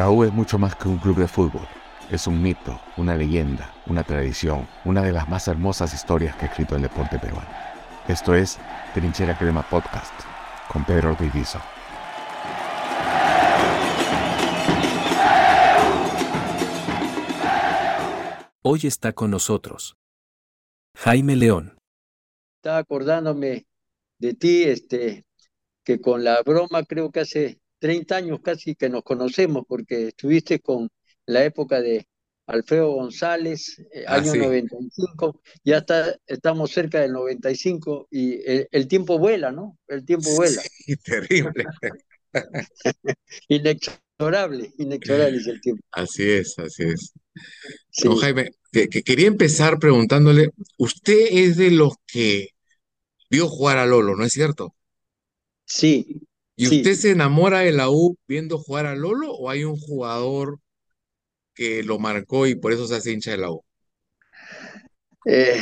La U es mucho más que un club de fútbol. Es un mito, una leyenda, una tradición, una de las más hermosas historias que ha escrito el deporte peruano. Esto es Trinchera Crema Podcast con Pedro Ortiz Hoy está con nosotros Jaime León. Estaba acordándome de ti, este, que con la broma creo que hace 30 años casi que nos conocemos, porque estuviste con la época de Alfredo González, eh, ah, año 95, ya está, estamos cerca del 95 y el, tiempo vuela, ¿no? El tiempo vuela. Sí, terrible. inexorable, inexorable es el tiempo. Así es, así es. Jaime, que, quería empezar preguntándole, usted es de los que vio jugar a Lolo, ¿no es cierto? Sí. ¿Y usted se enamora de la U viendo jugar a Lolo o hay un jugador que lo marcó y por eso se hace hincha de la U? Eh,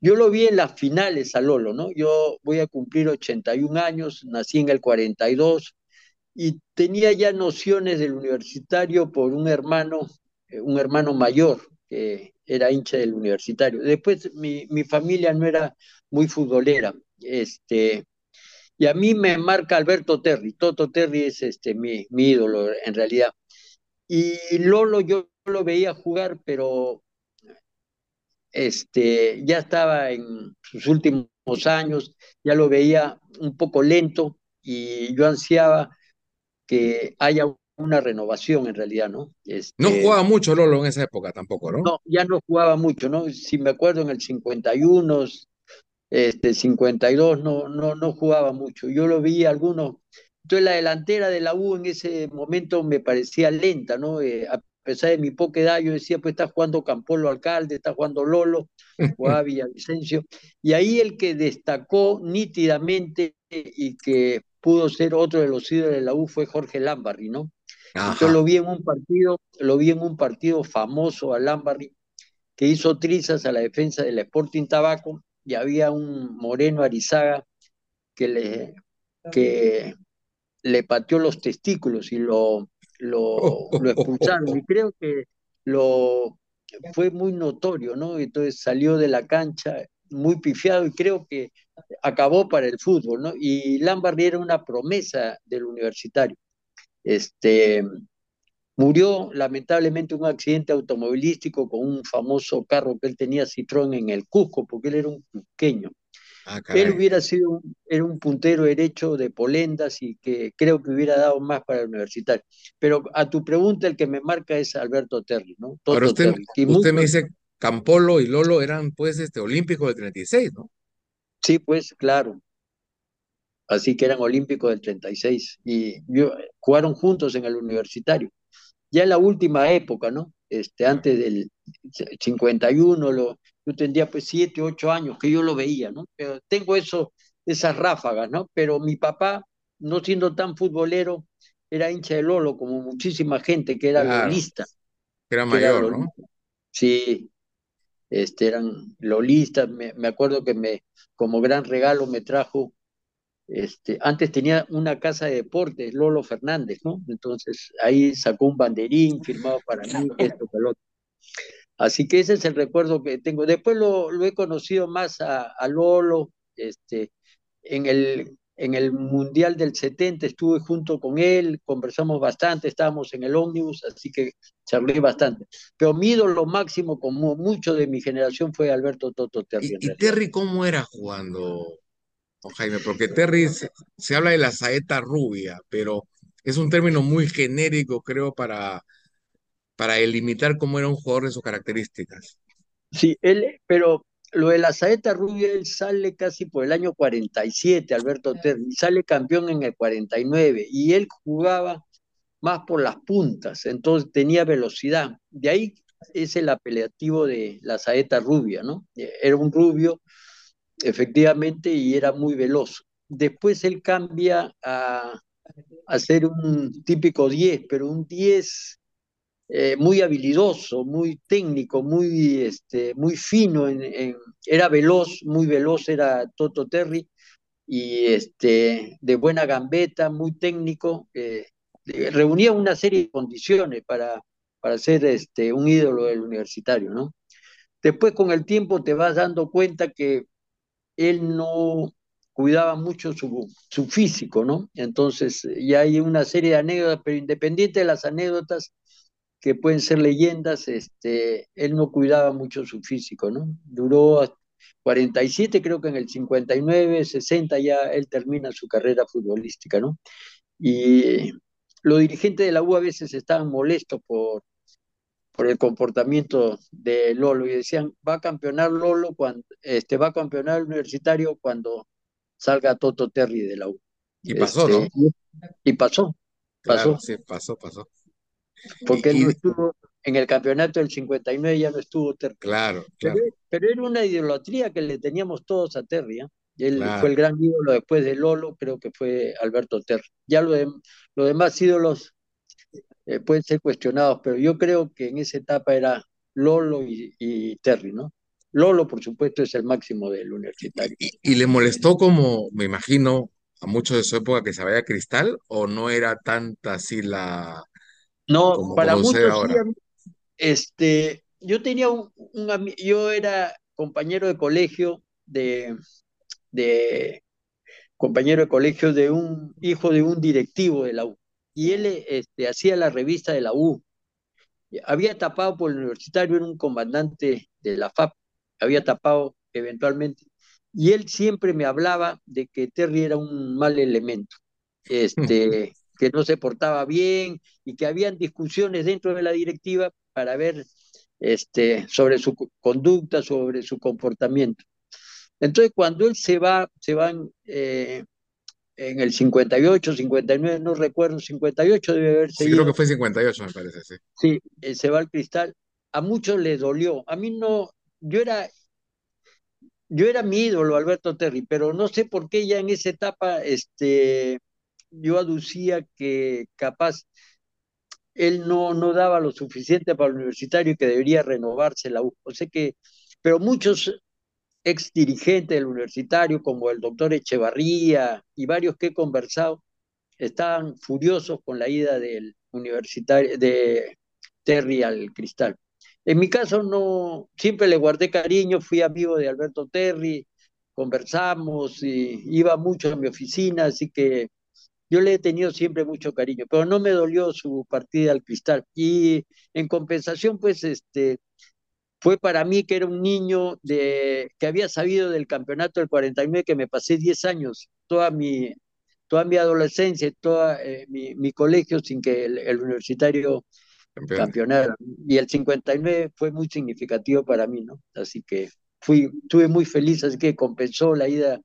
yo lo vi en las finales a Lolo, ¿no? Yo voy a cumplir 81 años, nací en el 42 y tenía ya nociones del universitario por un hermano, eh, un hermano mayor que era hincha del universitario. Después mi, mi familia no era muy futbolera, este, y a mí me marca Alberto Terry. Toto Terry es este, mi, mi ídolo en realidad. Y Lolo yo lo veía jugar, pero este, ya estaba en sus últimos años, ya lo veía un poco lento y yo ansiaba que haya una renovación en realidad, ¿no? Este, no jugaba mucho Lolo en esa época tampoco, ¿no? No, ya no jugaba mucho, ¿no? Si me acuerdo en el 51, este 52 no, no, no jugaba mucho. Yo lo vi algunos. Entonces la delantera de la U en ese momento me parecía lenta, ¿no? Eh, a pesar de mi poca edad, yo decía, pues está jugando Campolo Alcalde, está jugando Lolo, jugaba Villavicencio. Y ahí el que destacó nítidamente y que pudo ser otro de los ídolos de la U fue Jorge Lambarri, ¿no? Yo lo vi en un partido, lo vi en un partido famoso a Lambarri, que hizo trizas a la defensa del Sporting Tabaco y había un moreno Arizaga que le, que le pateó los testículos y lo, lo, lo expulsaron. Y creo que lo fue muy notorio, ¿no? Entonces salió de la cancha muy pifiado y creo que acabó para el fútbol, ¿no? Y Lambardi era una promesa del universitario. Este, Murió lamentablemente un accidente automovilístico con un famoso carro que él tenía Citroën en el Cusco, porque él era un pequeño. Ah, él hubiera sido un, era un puntero derecho de polendas y que creo que hubiera dado más para el universitario. Pero a tu pregunta, el que me marca es Alberto Terry, ¿no? Pero usted, usted me dice Campolo y Lolo eran pues este olímpicos del 36, ¿no? Sí, pues claro. Así que eran olímpicos del 36 y jugaron juntos en el universitario ya en la última época, ¿no? Este, antes del 51, lo, yo tendría pues siete, ocho años que yo lo veía, ¿no? Pero tengo eso, esas ráfagas, ¿no? Pero mi papá, no siendo tan futbolero, era hincha de Lolo, como muchísima gente que era lolista. Era mayor, ¿no? Sí, este, eran lolistas. Me, me, acuerdo que me, como gran regalo me trajo este, antes tenía una casa de deportes, Lolo Fernández, ¿no? Entonces ahí sacó un banderín firmado para mí, esto. Así que ese es el recuerdo que tengo. Después lo, lo he conocido más a, Lolo, este, en el, en el Mundial del 70 estuve junto con él, conversamos bastante, estábamos en el ómnibus, así que charlé bastante. Pero mi ídolo máximo, como mucho de mi generación, fue Alberto Toto Terry. ¿Y, y Terry cómo era jugando? Jaime, porque Terry se, habla de la saeta rubia, pero es un término muy genérico, creo, para, para delimitar cómo era un jugador de sus características. Sí, él, pero lo de la saeta rubia, él sale casi por el año 47, Alberto Terry, sale campeón en el 49, y él jugaba más por las puntas, entonces tenía velocidad. De ahí es el apelativo de la saeta rubia, ¿no? Era un rubio efectivamente, y era muy veloz. Después él cambia a, a ser un típico 10, pero un 10 eh, muy habilidoso, muy técnico, muy, este, muy fino, en, era veloz, muy veloz, era Toto Terry, y este, de buena gambeta, muy técnico, eh, reunía una serie de condiciones para, para ser este, un ídolo del universitario, ¿no? Después con el tiempo te vas dando cuenta que él no cuidaba mucho su, su físico, ¿no? Entonces ya hay una serie de anécdotas, pero independiente de las anécdotas, que pueden ser leyendas, este, él no cuidaba mucho su físico, ¿no? Duró 47, creo que en el 59, 60 ya él termina su carrera futbolística, ¿no? Y los dirigentes de la U a veces estaban molestos por, por el comportamiento de Lolo y decían, va a campeonar Lolo cuando, este, va a campeonar el universitario cuando salga Toto Terry de la U. Y pasó, ¿no? Este, y, pasó, pasó. sí, pasó, pasó. Porque él no estuvo en el campeonato del 59, ya no estuvo Terry. Claro, claro. Pero, era una idolatría que le teníamos todos a Terry. ¿eh? Él fue el gran ídolo después de Lolo, creo que fue Alberto Terry. Ya lo de, los demás ídolos eh, pueden ser cuestionados, pero yo creo que en esa etapa era Lolo y, Terry, ¿no? Lolo, por supuesto, es el máximo del universitario. ¿Y, le molestó como, me imagino, a muchos de su época que se vaya Cristal o no era tanta así la... No, para muchos este, yo tenía un, yo era compañero de colegio de, de compañero de colegio de un hijo de un directivo de la U y él este, hacía la revista de la U. Había tapado por el universitario, era un comandante de la FAP, había tapado eventualmente, y él siempre me hablaba de que Terry era un mal elemento, este, que no se portaba bien y que habían discusiones dentro de la directiva para ver este, sobre su conducta, sobre su comportamiento. Entonces, cuando él se va, se van eh, en el 58, 59, no recuerdo, 58 debe haber sido. Sí, creo que fue 58, me parece, sí. Sí, eh, se va al cristal. A muchos les dolió. A mí no, yo era, yo era mi ídolo, Alberto Terry, pero no sé por qué ya en esa etapa, este, yo aducía que capaz él no, no daba lo suficiente para el universitario y que debería renovarse la U. O sea que, pero muchos ex dirigente del universitario, como el doctor Echevarría y varios que he conversado, estaban furiosos con la ida del universitario de Terry al Cristal. En mi caso no, siempre le guardé cariño, fui amigo de Alberto Terry, conversamos y iba mucho a mi oficina, así que yo le he tenido siempre mucho cariño, pero no me dolió su partida al Cristal. Y en compensación, pues, este, fue para mí que era un niño de, que había sabido del campeonato del 49, que me pasé 10 años, toda mi, toda mi adolescencia, todo eh, mi, colegio sin que el, universitario campeonara. Y el 59 fue muy significativo para mí, ¿no? Así que fui, estuve muy feliz, así que compensó la ida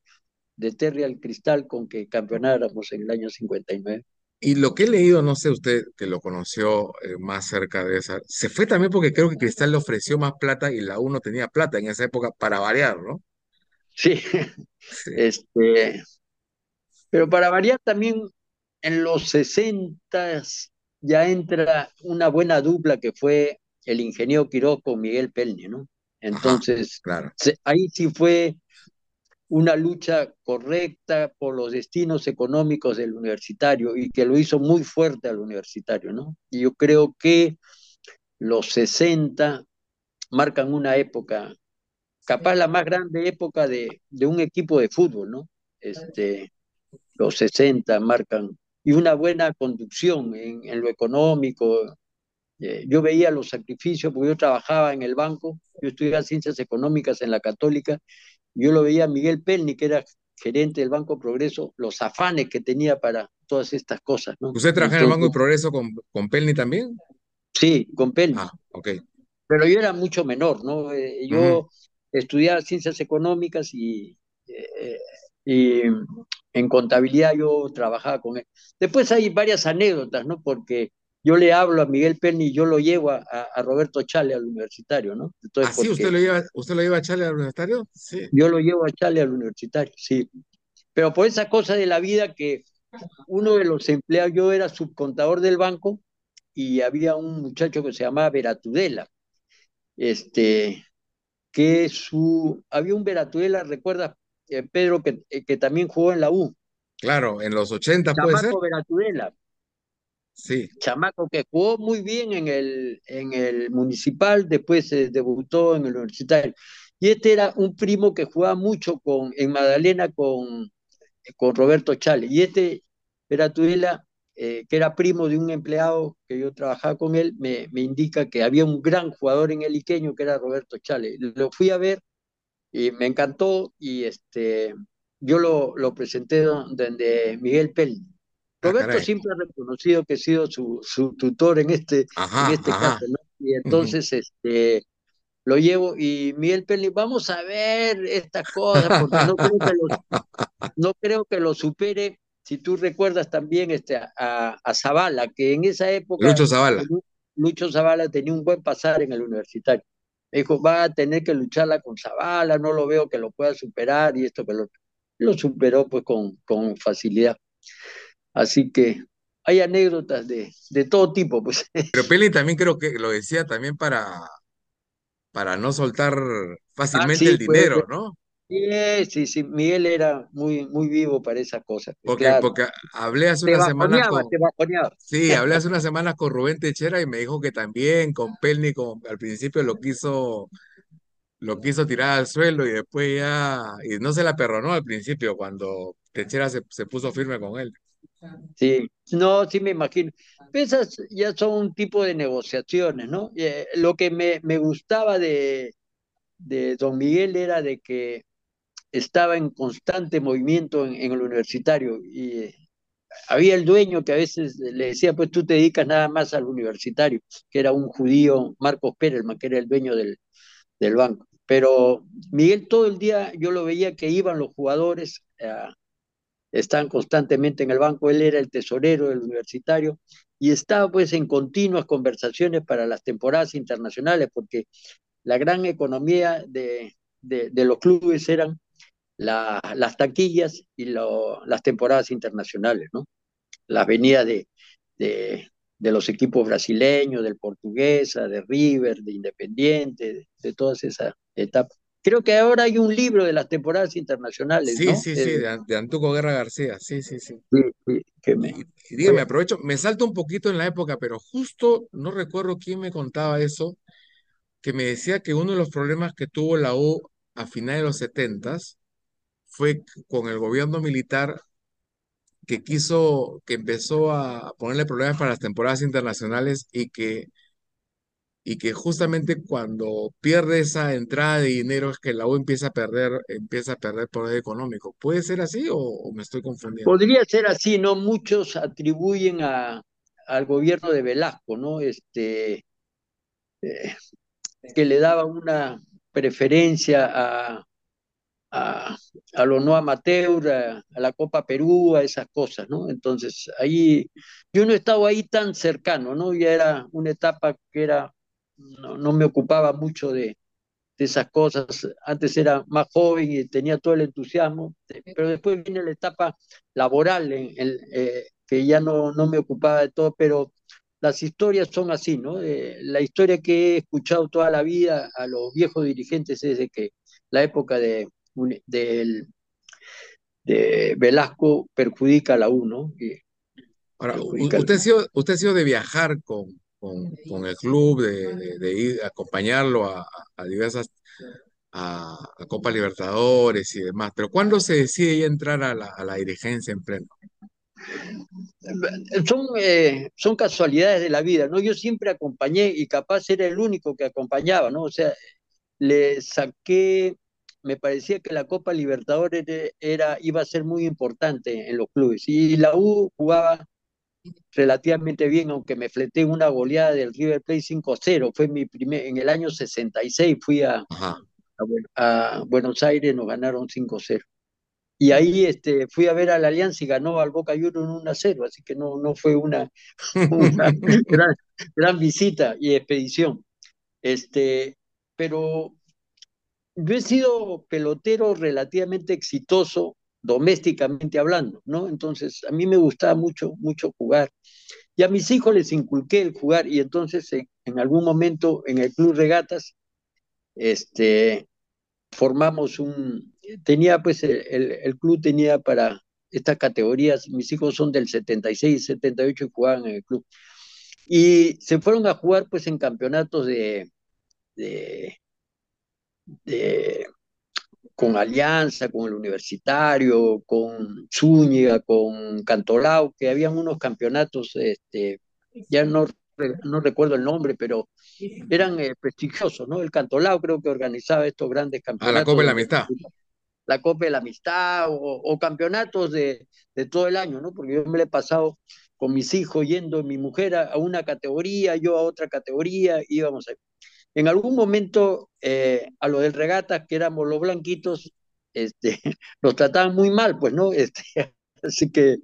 de Terry al Cristal con que campeonáramos en el año 59. Y lo que he leído, no sé usted que lo conoció eh, más cerca de esa, se fue también porque creo que Cristal le ofreció más plata y la U no tenía plata en esa época para variar, ¿no? Sí, este, pero para variar también en los 60 ya entra una buena dupla que fue el ingeniero Quiroz con Miguel Pelne, ¿no? Entonces, claro. ahí sí fue una lucha correcta por los destinos económicos del universitario y que lo hizo muy fuerte al universitario, ¿no? Y yo creo que los 60 marcan una época, capaz la más grande época de, de un equipo de fútbol, ¿no? Este, los 60 marcan, y una buena conducción en, lo económico. Eh, yo veía los sacrificios, porque yo trabajaba en el banco, yo estudiaba ciencias económicas en la católica, yo lo veía a Miguel Pelni, que era gerente del Banco Progreso, los afanes que tenía para todas estas cosas. ¿no? ¿Usted trabaja en el Banco Progreso con, con Pelni también? Sí, con Pelni. Ah, ok. Pero yo era mucho menor, ¿no? Eh, yo estudiaba ciencias económicas y, eh, y en contabilidad yo trabajaba con él. Después hay varias anécdotas, ¿no? Porque yo le hablo a Miguel Penny y yo lo llevo a, Roberto Chale al universitario, ¿no? ¿Ah, sí? ¿Usted lo, lleva, ¿Usted lo lleva a Chale al universitario? Sí. Yo lo llevo a Chale al universitario, sí. Pero por esa cosa de la vida que uno de los empleados, yo era subcontador del banco y había un muchacho que se llamaba Veratudela, este, que su, había un Veratudela, recuerda, eh, Pedro, que, eh, que también jugó en la U. Claro, en los 80 puede ser. Veratudela. Sí. Chamaco que jugó muy bien en el, en el municipal, después se debutó en el universitario. Y este era un primo que jugaba mucho con, en Magdalena con, con Roberto Chale. Y este era Tudela, eh, que era primo de un empleado que yo trabajaba con él, me, me, indica que había un gran jugador en el Iqueño que era Roberto Chale. Lo fui a ver y me encantó y este, yo lo, lo presenté donde Miguel Pelli. Ah, Roberto ah, siempre ha reconocido que he sido su, su tutor en este, en este caso, ¿no? Y entonces, este, lo llevo y Miguel Pelli, vamos a ver estas cosas, porque no creo que lo, no creo que lo supere. Si tú recuerdas también este, a, a Zavala, que en esa época. Lucho Zavala. Lucho Zavala tenía un buen pasar en el universitario. Me dijo, va a tener que lucharla con Zavala, no lo veo que lo pueda superar y esto que lo, lo superó pues con, con facilidad. Así que hay anécdotas de, de todo tipo. Pues. Pero Peli también creo que lo decía también para, para no soltar fácilmente ah, el dinero, ¿no? Sí, sí, sí, Miguel era muy, muy vivo para esas cosas. Pues, porque, porque hablé hace una semana con, sí, hablé hace una semana con Rubén Techera y me dijo que también con Pelni con, al principio lo quiso lo quiso tirar al suelo y después ya y no se la perdonó al principio cuando Techera se, se puso firme con él. Sí, no, sí me imagino. Esas ya son un tipo de negociaciones, ¿no? Eh, lo que me, me gustaba de, de Don Miguel era de que estaba en constante movimiento en, el universitario y eh, había el dueño que a veces le decía, pues tú te dedicas nada más al universitario, que era un judío, Marcos Perelman, que era el dueño del, del banco. Pero Miguel todo el día yo lo veía que iban los jugadores, estaban constantemente en el banco, él era el tesorero del universitario y estaba pues en continuas conversaciones para las temporadas internacionales, porque la gran economía de, de los clubes eran las taquillas y las temporadas internacionales, ¿no? Las venidas de, de, los equipos brasileños, del Portuguesa, de River, de Independiente, de, todas esas etapas. Creo que ahora hay un libro de las temporadas internacionales. Sí, ¿no? sí, sí, de, Antuco Guerra García, sí, sí, sí. sí, que me... y, dígame, aprovecho, me salto un poquito en la época, pero justo no recuerdo quién me contaba eso, que me decía que uno de los problemas que tuvo la U a finales de los setentas fue con el gobierno militar que quiso, que empezó a ponerle problemas para las temporadas internacionales y que, y que justamente cuando pierde esa entrada de dinero es que la U empieza a perder, empieza a perder poder económico. ¿Puede ser así o, me estoy confundiendo? Podría ser así, ¿no? Muchos atribuyen a, al gobierno de Velasco, ¿no? Este, eh, que le daba una preferencia a, a, a lo no amateur, a, la Copa Perú, a esas cosas, ¿no? Entonces, ahí, yo no he estado ahí tan cercano, ¿no? Ya era una etapa que era, no, no me ocupaba mucho de, de, esas cosas, antes era más joven y tenía todo el entusiasmo, pero después viene la etapa laboral, en, eh, que ya no, no me ocupaba de todo, pero las historias son así, ¿no? Eh, la historia que he escuchado toda la vida a los viejos dirigentes es de que la época de de Velasco perjudica a la U, Ahora, usted ha, sido, usted ha sido de viajar con, con, el club, de, de, ir a acompañarlo a, a diversas, a, Copa Libertadores y demás, pero ¿cuándo se decide entrar a la, a la dirigencia en pleno? Son, eh, son casualidades de la vida, ¿no? Yo siempre acompañé y capaz era el único que acompañaba, ¿no? O sea, le saqué me parecía que la Copa Libertadores era, iba a ser muy importante en los clubes. Y la U jugaba relativamente bien, aunque me fleté una goleada del River Plate 5-0. Fue mi primer, en el año 66 fui a, a, Buenos Aires, nos ganaron 5-0. Y ahí este, fui a ver a la Alianza y ganó al Boca Juniors 1-0, así que no, no fue una, una gran, gran, visita y expedición. Este, pero yo he sido pelotero relativamente exitoso domésticamente hablando, ¿no? Entonces, a mí me gustaba mucho, mucho jugar. Y a mis hijos les inculqué el jugar y entonces en, algún momento en el Club Regatas, este, formamos un, tenía pues el, el, club tenía para estas categorías, mis hijos son del 76 78 y jugaban en el club. Y se fueron a jugar pues en campeonatos de, de, con Alianza, con el Universitario, con Zúñiga, con Cantolao, que habían unos campeonatos, este, ya no, no recuerdo el nombre, pero eran eh, prestigiosos, ¿no? El Cantolao creo que organizaba estos grandes campeonatos. A la Copa de la Amistad. La Copa de la Amistad o, campeonatos de, de, todo el año, ¿no? Porque yo me lo he pasado con mis hijos yendo, mi mujer a, una categoría, yo a otra categoría, íbamos a... En algún momento eh, a lo del regata, que éramos los blanquitos, este, nos trataban muy mal, pues, ¿no? Este, así que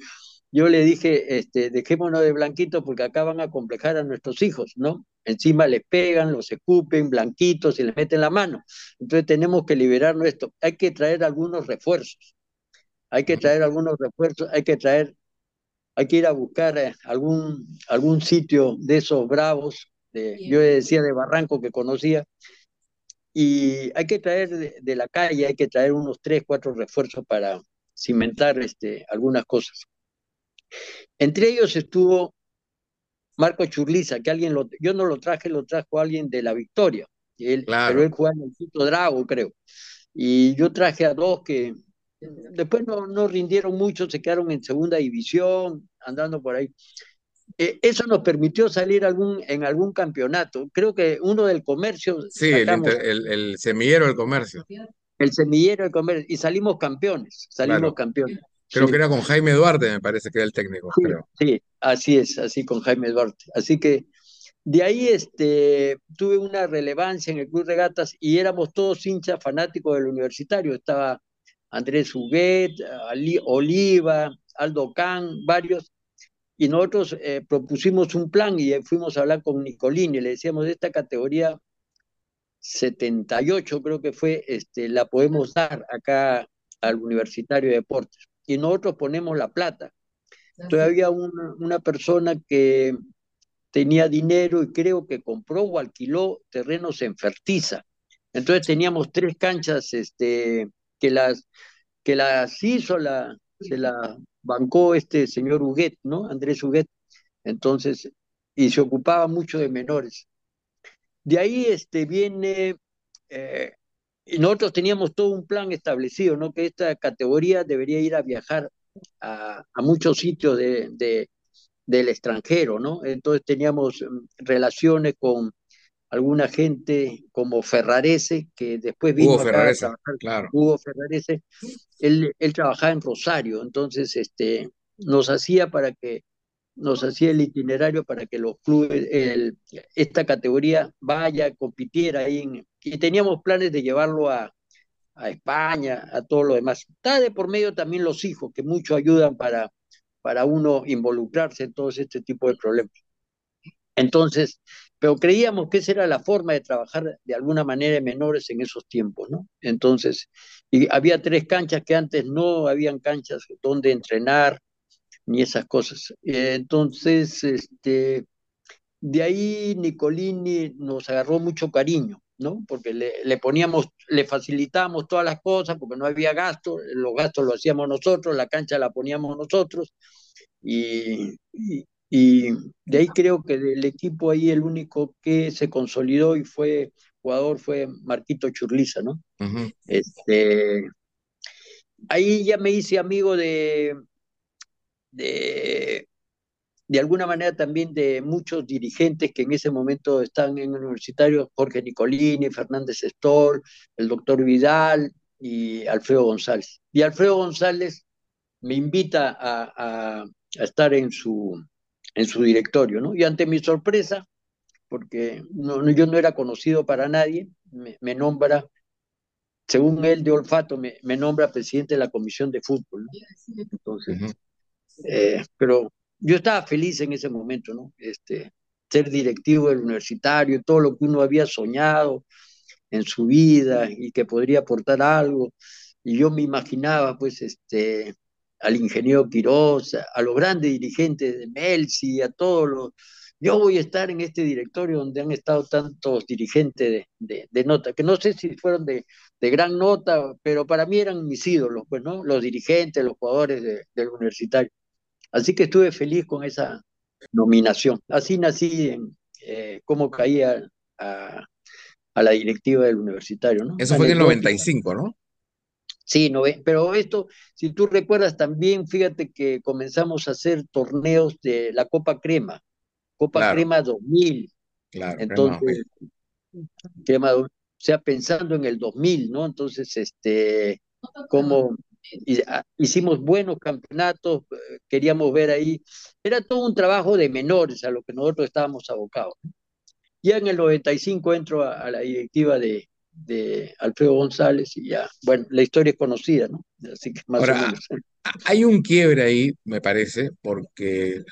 yo le dije, este, dejémonos de blanquitos porque acá van a complejar a nuestros hijos, ¿no? Encima les pegan, los escupen, blanquitos y les meten la mano. Entonces tenemos que liberarnos esto. Hay que traer algunos refuerzos. Hay que traer algunos refuerzos, hay que traer, hay que ir a buscar eh, algún, algún sitio de esos bravos, de, yo decía de Barranco que conocía, y hay que traer de, la calle, hay que traer unos tres, cuatro refuerzos para cimentar este, algunas cosas. Entre ellos estuvo Marco Churliza, que alguien lo, yo no lo traje, lo trajo alguien de la Victoria, él, pero él jugaba en el Quito Drago, creo. Y yo traje a dos que después no, no rindieron mucho, se quedaron en segunda división, andando por ahí. Eh, eso nos permitió salir algún, en algún campeonato. Creo que uno del comercio. Sí, el, semillero del comercio. El semillero del comercio. Y salimos campeones, salimos campeones. Creo que era con Jaime Duarte, me parece que era el técnico. Sí, sí, así es, así con Jaime Duarte. Así que de ahí este, tuve una relevancia en el Club Regatas y éramos todos hinchas fanáticos del universitario. Estaba Andrés Huguet, Oliva, Aldo Can, varios. Y nosotros eh, propusimos un plan y fuimos a hablar con Nicolini. Le decíamos, de esta categoría 78 creo que fue, este, la podemos dar acá al Universitario de Deportes y nosotros ponemos la plata. Entonces había una, una persona que tenía dinero y creo que compró o alquiló terrenos en Fertiza. Entonces teníamos tres canchas este, que, las, que las hizo, la, se la bancó este señor Huguet, ¿no? Andrés Huguet. Entonces, y se ocupaba mucho de menores. De ahí este, viene eh, y nosotros teníamos todo un plan establecido, ¿no? Que esta categoría debería ir a viajar a, muchos sitios de, del extranjero, ¿no? Entonces teníamos mm, relaciones con alguna gente como Ferrarese, que después vino Hugo Ferrarese, claro. Hugo Ferrarese, él, él trabajaba en Rosario, entonces este, nos hacía para que nos hacía el itinerario para que los clubes, el, esta categoría vaya, compitiera ahí en, y teníamos planes de llevarlo a, a España, a todo lo demás. Está de por medio también los hijos, que mucho ayudan para, para uno involucrarse en todo este tipo de problemas. Entonces, pero creíamos que esa era la forma de trabajar de alguna manera en menores en esos tiempos, ¿no? Entonces, y había tres canchas que antes no habían canchas donde entrenar, ni esas cosas. Entonces, este, de ahí Nicolini nos agarró mucho cariño. ¿no? Porque le, poníamos, le facilitábamos todas las cosas porque no había gasto, los gastos lo hacíamos nosotros, la cancha la poníamos nosotros y, de ahí creo que del equipo ahí el único que se consolidó y fue jugador fue Marquito Churliza, ¿no? este, ahí ya me hice amigo de, de de alguna manera también de muchos dirigentes que en ese momento están en el universitario, Jorge Nicolini, Fernández Stoll, el doctor Vidal y Alfredo González. Y Alfredo González me invita a, estar en su, en su directorio, ¿no? Y ante mi sorpresa, porque no, yo no era conocido para nadie, me, nombra, según él de olfato, me, nombra presidente de la comisión de fútbol. ¿no? Entonces, eh, pero yo estaba feliz en ese momento, ¿no? Este, ser directivo del universitario, todo lo que uno había soñado en su vida y que podría aportar algo. Y yo me imaginaba, pues, este, al ingeniero Quiroz, a los grandes dirigentes de Melsi, a todos los, yo voy a estar en este directorio donde han estado tantos dirigentes de, de, nota, que no sé si fueron de, de, gran nota, pero para mí eran mis ídolos, pues, ¿no? Los dirigentes, los jugadores del universitario. Así que estuve feliz con esa nominación. Así nací en eh, cómo caía a, a, la directiva del universitario, ¿no? Eso fue en el 95, ¿no? Sí, no, pero esto, si tú recuerdas también, fíjate que comenzamos a hacer torneos de la Copa Crema, Copa Crema 2000. Claro, entonces, Crema, o sea, pensando en el 2000, ¿no? Entonces, este, como ah, hicimos buenos campeonatos, eh, queríamos ver ahí, era todo un trabajo de menores a lo que nosotros estábamos abocados. Ya en el 95 entro a, la directiva de, de, Alfredo González y ya, bueno, la historia es conocida, ¿no? Así que más Ahora, o menos. Hay un quiebre ahí, me parece, porque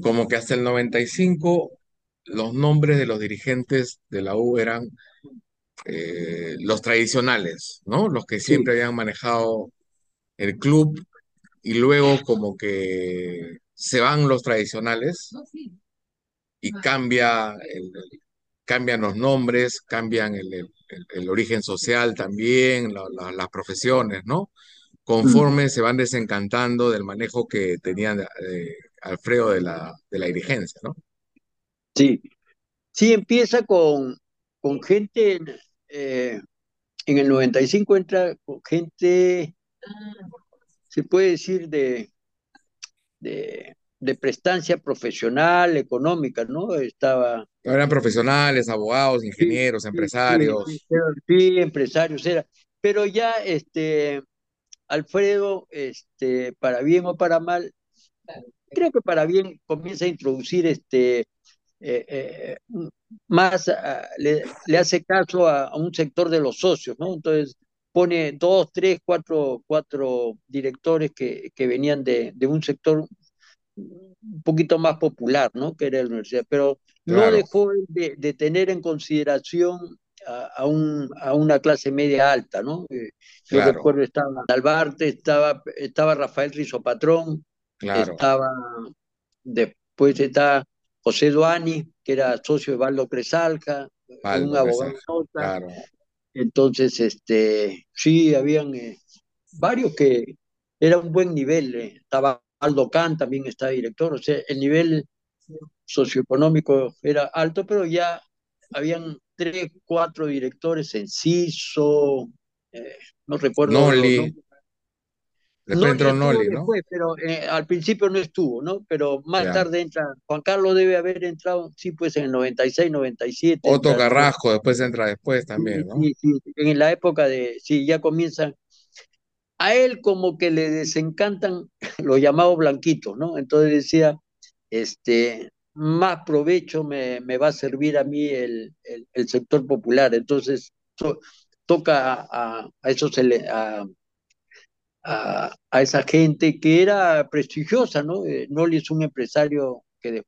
como que hasta el 95 los nombres de los dirigentes de la U eran eh, los tradicionales, ¿no? Los que siempre sí. habían manejado el club y luego como que se van los tradicionales y cambia el, cambian los nombres, cambian el, el, el origen social también, la, la, las profesiones, ¿no? Conforme se van desencantando del manejo que tenían eh, Alfredo de la, de la dirigencia, ¿no? Sí, sí empieza con, con gente, eh, en el 95 entra con gente, se puede decir, de, de, de prestancia profesional, económica, ¿no? Estaba... Eran profesionales, abogados, ingenieros, sí, empresarios. Sí, empresarios, era. Pero ya, este, Alfredo, este, para bien o para mal, creo que para bien comienza a introducir este eh, eh, más, uh, le, le, hace caso a, a, un sector de los socios, ¿no? Entonces pone dos, tres, cuatro, cuatro directores que, que venían de, de un sector un poquito más popular, ¿no? Que era la universidad, pero claro. no dejó de, de, tener en consideración a, a, un, a, una clase media alta, ¿no? Eh, claro. Yo recuerdo estaba Albarte, estaba, estaba Rafael Rizopatrón, Claro. Estaba, después está José Duani, que era socio de Valdo Cresalca, Valdo un abogado Cresalca. Entonces, este, sí, habían eh, varios que era un buen nivel. Eh. Estaba Aldo Can, también está director, o sea, el nivel socioeconómico era alto, pero ya habían tres, cuatro directores, Enciso, eh, no recuerdo. Noli. Después no, entró Noli, ¿no? Después, pero eh, al principio no estuvo, ¿no? Pero más ya. tarde entra, Juan Carlos debe haber entrado, sí, pues en el 96, 97. Otto Carrasco después entra después también, ¿no? Sí, sí, en la época de, sí, ya comienzan. A él como que le desencantan los llamados blanquitos, ¿no? Entonces decía, este, más provecho me, me va a servir a mí el, el, el sector popular. Entonces to, toca a, esos... A, a, a, esa gente que era prestigiosa, ¿no? Eh, Noli es un empresario que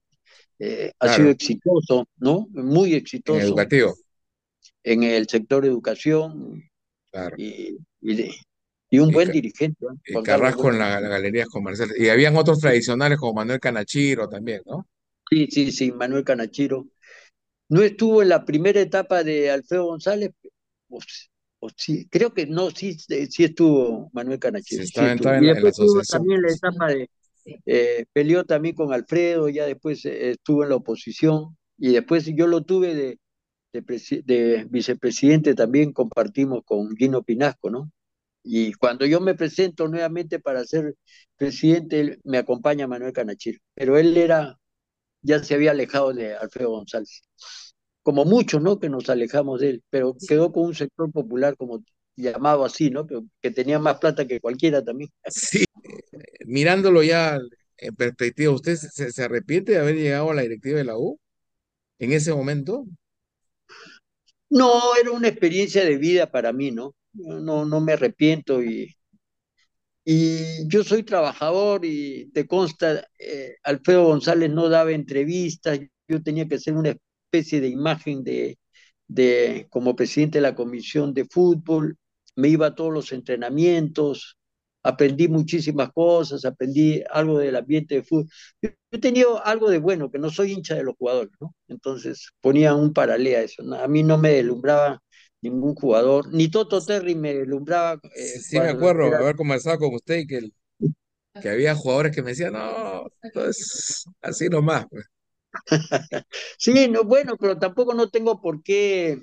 eh, ha claro. sido exitoso, ¿no? Muy exitoso. En educativo. En el sector educación. Claro. Y, y, y un buen dirigente. ¿no? Y Carrasco en la, la galerías comerciales. Y habían otros tradicionales como Manuel Canachiro también, ¿no? Sí, sí, sí, Manuel Canachiro. No estuvo en la primera etapa de Alfredo González, pues, o sí, creo que no, sí, sí estuvo Manuel Canachero. Sí, estaba, sí estaba en, y después en la también la etapa de, eh, peleó también con Alfredo, ya después eh, estuvo en la oposición, y después yo lo tuve de, de, de, vicepresidente, también compartimos con Gino Pinasco, ¿no? Y cuando yo me presento nuevamente para ser presidente, me acompaña Manuel Canachiro, pero él era, ya se había alejado de Alfredo González como muchos, ¿no? Que nos alejamos de él, pero quedó con un sector popular como llamado así, ¿no? Que, que tenía más plata que cualquiera también. Sí, mirándolo ya en perspectiva, ¿usted se, se, arrepiente de haber llegado a la directiva de la U en ese momento? No, era una experiencia de vida para mí, ¿no? No, no me arrepiento y, y yo soy trabajador y te consta, eh, Alfredo González no daba entrevistas, yo tenía que ser una especie de imagen de, de como presidente de la comisión de fútbol, me iba a todos los entrenamientos, aprendí muchísimas cosas, aprendí algo del ambiente de fútbol. Yo, he tenido algo de bueno, que no soy hincha de los jugadores. Entonces ponía un paralelo a eso. A mí no me deslumbraba ningún jugador, ni Toto Terry me deslumbraba. Eh, sí, me acuerdo haber conversado con usted y que, que había jugadores que me decían, no, pues así nomás. Pues". sí, no, bueno, pero tampoco no tengo por qué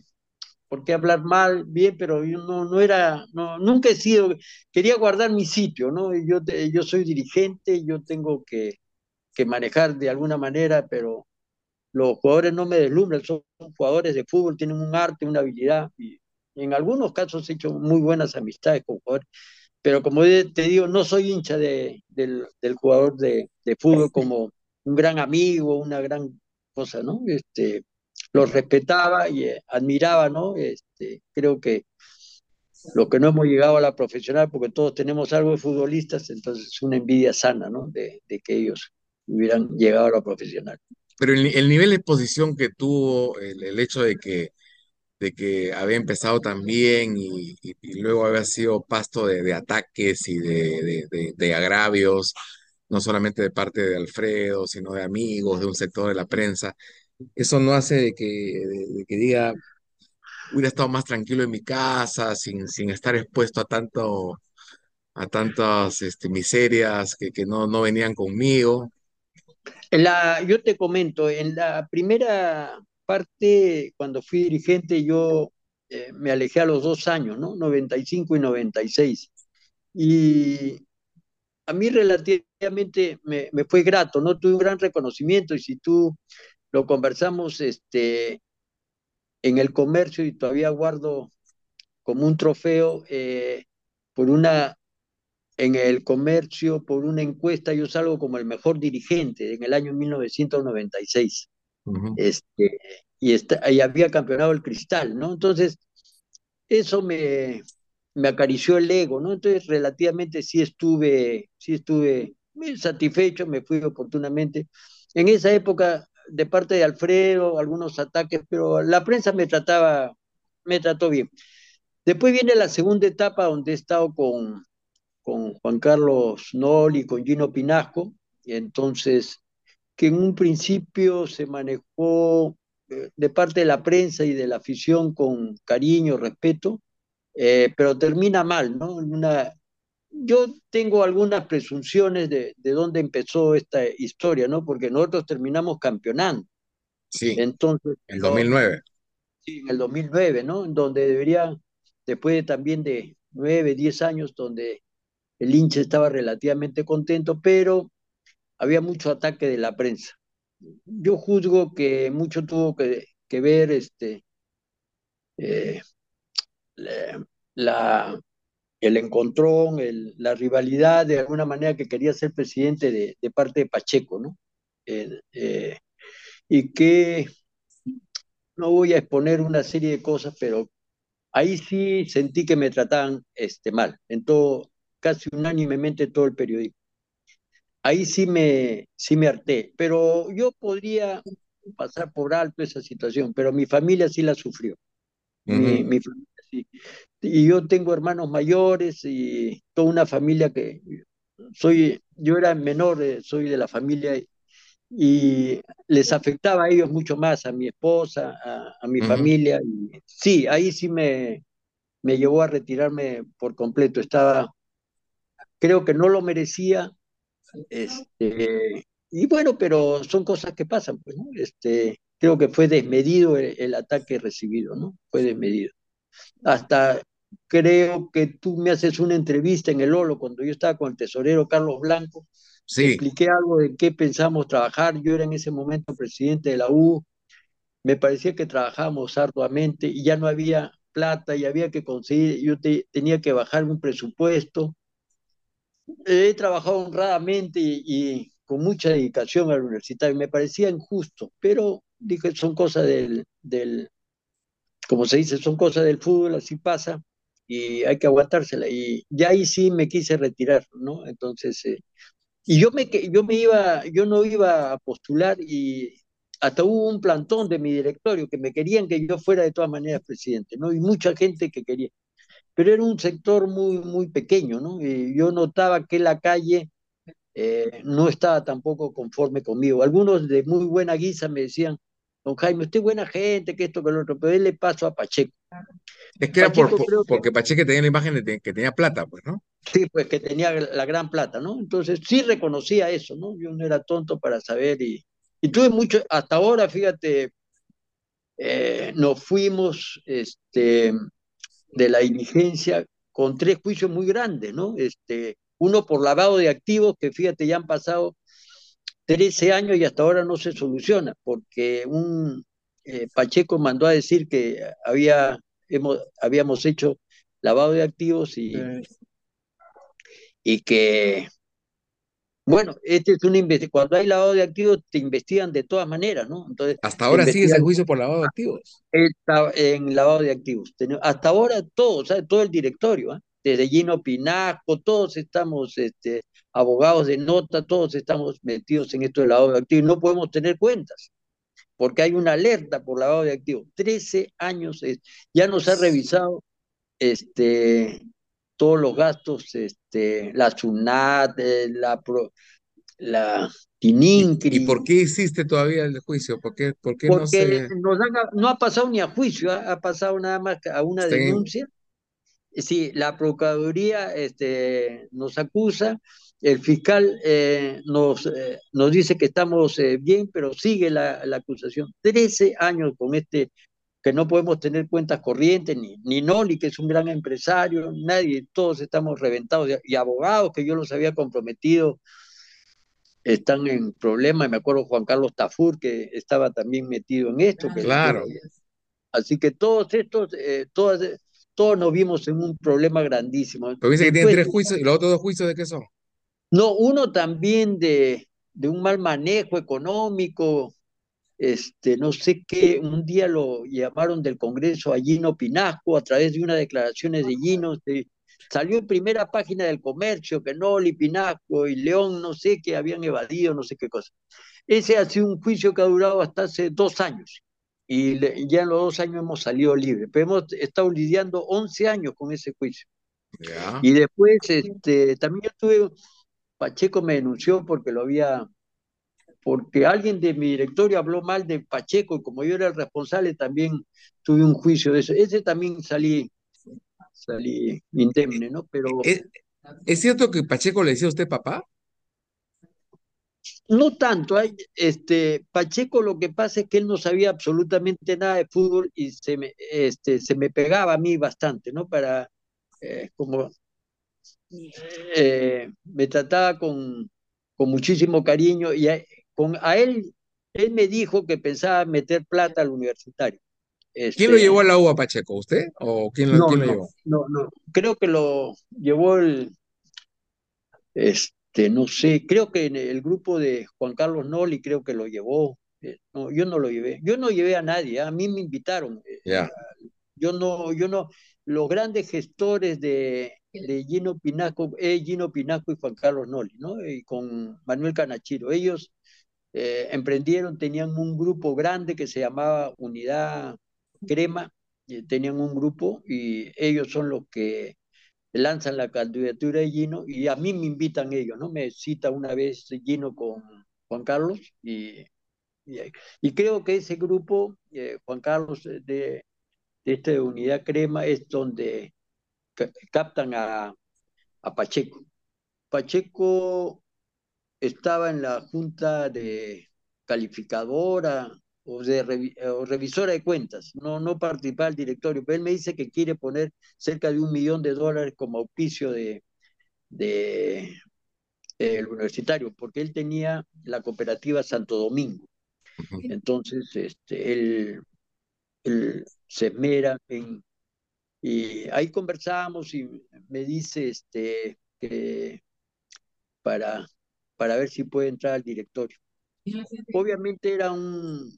por qué hablar mal, bien, pero yo no, no era, no, nunca he sido, quería guardar mi sitio, ¿no? Yo, yo soy dirigente, yo tengo que, que manejar de alguna manera, pero los jugadores no me deslumbran, son jugadores de fútbol, tienen un arte, una habilidad, y en algunos casos he hecho muy buenas amistades con jugadores, pero como te digo, no soy hincha de, del, jugador de, de fútbol como un gran amigo, una gran cosa, ¿no? Este, los respetaba y eh, admiraba, ¿no? Este, creo que lo que no hemos llegado a la profesional, porque todos tenemos algo de futbolistas, entonces es una envidia sana, ¿no? De, que ellos hubieran llegado a la profesional. Pero el, nivel de exposición que tuvo, el, hecho de que, de que había empezado también y, y, luego había sido pasto de, ataques y de, de, agravios, no solamente de parte de Alfredo, sino de amigos, de un sector de la prensa, eso no hace de que, que diga, hubiera estado más tranquilo en mi casa, sin, sin estar expuesto a tanto a tantas este, miserias que, que no, no venían conmigo. La, yo te comento, en la primera parte, cuando fui dirigente, yo eh, me alejé a los dos años, ¿no? 95 y 96. Y a mí relativamente me, me, fue grato, ¿no? Tuve un gran reconocimiento y si tú lo conversamos este, en el comercio y todavía guardo como un trofeo eh, por una, en el comercio, por una encuesta, yo salgo como el mejor dirigente en el año 1996. este, y, está, y había campeonado el cristal, ¿no? Entonces, eso me, me acarició el ego, ¿no? Entonces, relativamente sí estuve, sí estuve satisfecho, me fui oportunamente. En esa época de parte de Alfredo, algunos ataques, pero la prensa me trataba, me trató bien. Después viene la segunda etapa donde he estado con, con Juan Carlos Noli, con Gino Pinasco, y entonces que en un principio se manejó eh, de parte de la prensa y de la afición con cariño, respeto, eh, pero termina mal, ¿no? Una, yo tengo algunas presunciones de, de, dónde empezó esta historia, ¿no? Porque nosotros terminamos campeonando. Sí. Entonces. En 2009. Sí, en el 2009, ¿no? En donde debería, después de, también de nueve, diez años, donde el hincha estaba relativamente contento, pero había mucho ataque de la prensa. Yo juzgo que mucho tuvo que, ver este, eh, el encontrón, la rivalidad de alguna manera que quería ser presidente de, de parte de Pacheco, ¿no? Eh, eh, y que no voy a exponer una serie de cosas, pero ahí sí sentí que me trataban este, mal, en todo, casi unánimemente todo el periodismo. Ahí sí me, sí me harté, pero yo podría pasar por alto esa situación, pero mi familia sí la sufrió. mi, mi, familia sí y yo tengo hermanos mayores y toda una familia que soy, yo era menor, eh, soy de la familia y les afectaba a ellos mucho más, a mi esposa, a, mi familia. Y sí, ahí sí me, me llevó a retirarme por completo. Estaba, creo que no lo merecía. Este, y bueno, pero son cosas que pasan, pues, ¿no? Este, creo que fue desmedido el, el ataque recibido, ¿no? Fue desmedido hasta creo que tú me haces una entrevista en el Olo cuando yo estaba con el tesorero Carlos Blanco. Sí. Expliqué algo de qué pensamos trabajar. Yo era en ese momento presidente de la U. Me parecía que trabajábamos arduamente y ya no había plata y había que conseguir, yo tenía que bajar un presupuesto. He trabajado honradamente y, con mucha dedicación al universitario. Me parecía injusto, pero dije, son cosas del, del, como se dice, son cosas del fútbol, así pasa y hay que aguantársela. Y ya ahí sí me quise retirar, ¿no? Entonces, eh, y yo me, yo me iba, yo no iba a postular y hasta hubo un plantón de mi directorio que me querían que yo fuera de todas maneras presidente, ¿no? Y mucha gente que quería. Pero era un sector muy, muy pequeño, ¿no? Y yo notaba que la calle eh, no estaba tampoco conforme conmigo. Algunos de muy buena guisa me decían, don Jaime, usted es buena gente, que esto, que lo otro, pero él le pasó a Pacheco. Es que era porque Pacheco tenía la imagen de que tenía plata, pues, ¿no? Sí, pues que tenía la gran plata, ¿no? Entonces sí reconocía eso, ¿no? Yo no era tonto para saber y, y tuve mucho, hasta ahora, fíjate, eh, nos fuimos este, de la diligencia con tres juicios muy grandes, ¿no? Este, uno por lavado de activos, que fíjate, ya han pasado 13 años y hasta ahora no se soluciona, porque un eh, Pacheco mandó a decir que había, hemos, habíamos hecho lavado de activos y, y que bueno, este es un cuando hay lavado de activos te investigan de todas maneras, ¿no? Entonces, hasta ahora sigue ese juicio por lavado de activos. Está en lavado de activos. Hasta ahora todo, ¿sabes? todo el directorio, ¿eh? desde Gino Pinasco, todos estamos este, abogados de nota, todos estamos metidos en esto de lavado de activos. No podemos tener cuentas, porque hay una alerta por lavado de activos. Trece años, ya nos ha revisado este, todos los gastos, este, la SUNAT, eh, la, la ¿Y, por qué hiciste todavía el juicio? ¿Por qué, por qué no se... no ha pasado ni a juicio, ha, pasado nada más a una denuncia. Sí, la Procuraduría este, nos acusa, el fiscal eh, nos, eh, nos dice que estamos bien, pero sigue la, la acusación. Trece años con este que no podemos tener cuentas corrientes, ni, ni Noli, que es un gran empresario, nadie, todos estamos reventados, y abogados que yo los había comprometido están en problemas, me acuerdo Juan Carlos Tafur, que estaba también metido en esto. claro. así que todos estos, eh, todos, todos nos vimos en un problema grandísimo. Pero dice que tienen tres juicios, ¿y los otros dos juicios de qué son? No, uno también de, de un mal manejo económico, este, no sé qué, un día lo llamaron del Congreso a Gino Pinasco a través de unas declaraciones de Gino, salió en primera página del comercio que Noli, Pinasco y León, no sé, que habían evadido, no sé qué cosa. Ese ha sido un juicio que ha durado hasta hace dos años y ya en los dos años hemos salido libres, pero hemos estado lidiando 11 años con ese juicio. Y después, este, también yo tuve, Pacheco me denunció porque lo había porque alguien de mi directorio habló mal de Pacheco y como yo era el responsable también tuve un juicio de eso. Ese también salí, salí indemne, ¿no? Pero... ¿Es, cierto que Pacheco le decía a usted papá? No tanto, este, Pacheco lo que pasa es que él no sabía absolutamente nada de fútbol y se me, este, se me pegaba a mí bastante, ¿no? Para, eh, como, eh, me trataba con, con muchísimo cariño y con, a él, él me dijo que pensaba meter plata al universitario. ¿Quién lo este, llevó a la UA Pacheco? ¿Usted? ¿O quién lo, no, llevó? No, no, creo que lo llevó el, este, no sé, creo que en el grupo de Juan Carlos Noli creo que lo llevó. Eh, no, yo no lo llevé. Yo no llevé a nadie, a mí me invitaron. Eh, yo no, yo no, los grandes gestores de, de Gino Pinaco, eh, Gino Pinaco y Juan Carlos Noli, ¿no? Y con Manuel Canachiro. Ellos eh, emprendieron, tenían un grupo grande que se llamaba Unidad Crema, tenían un grupo y ellos son los que lanzan la candidatura de Gino y a mí me invitan ellos, ¿no? Me cita una vez Gino con Juan Carlos y, y, creo que ese grupo, eh, Juan Carlos de, de esta Unidad Crema, es donde captan a, a Pacheco. Pacheco estaba en la junta de calificadora o de revisora de cuentas, no, no participaba el directorio, pero él me dice que quiere poner cerca de un millón de dólares como auspicio de, de el universitario, porque él tenía la cooperativa Santo Domingo. Entonces, este, él, él se esmera en, y ahí conversamos y me dice este, que para para ver si puede entrar al directorio. Obviamente era un,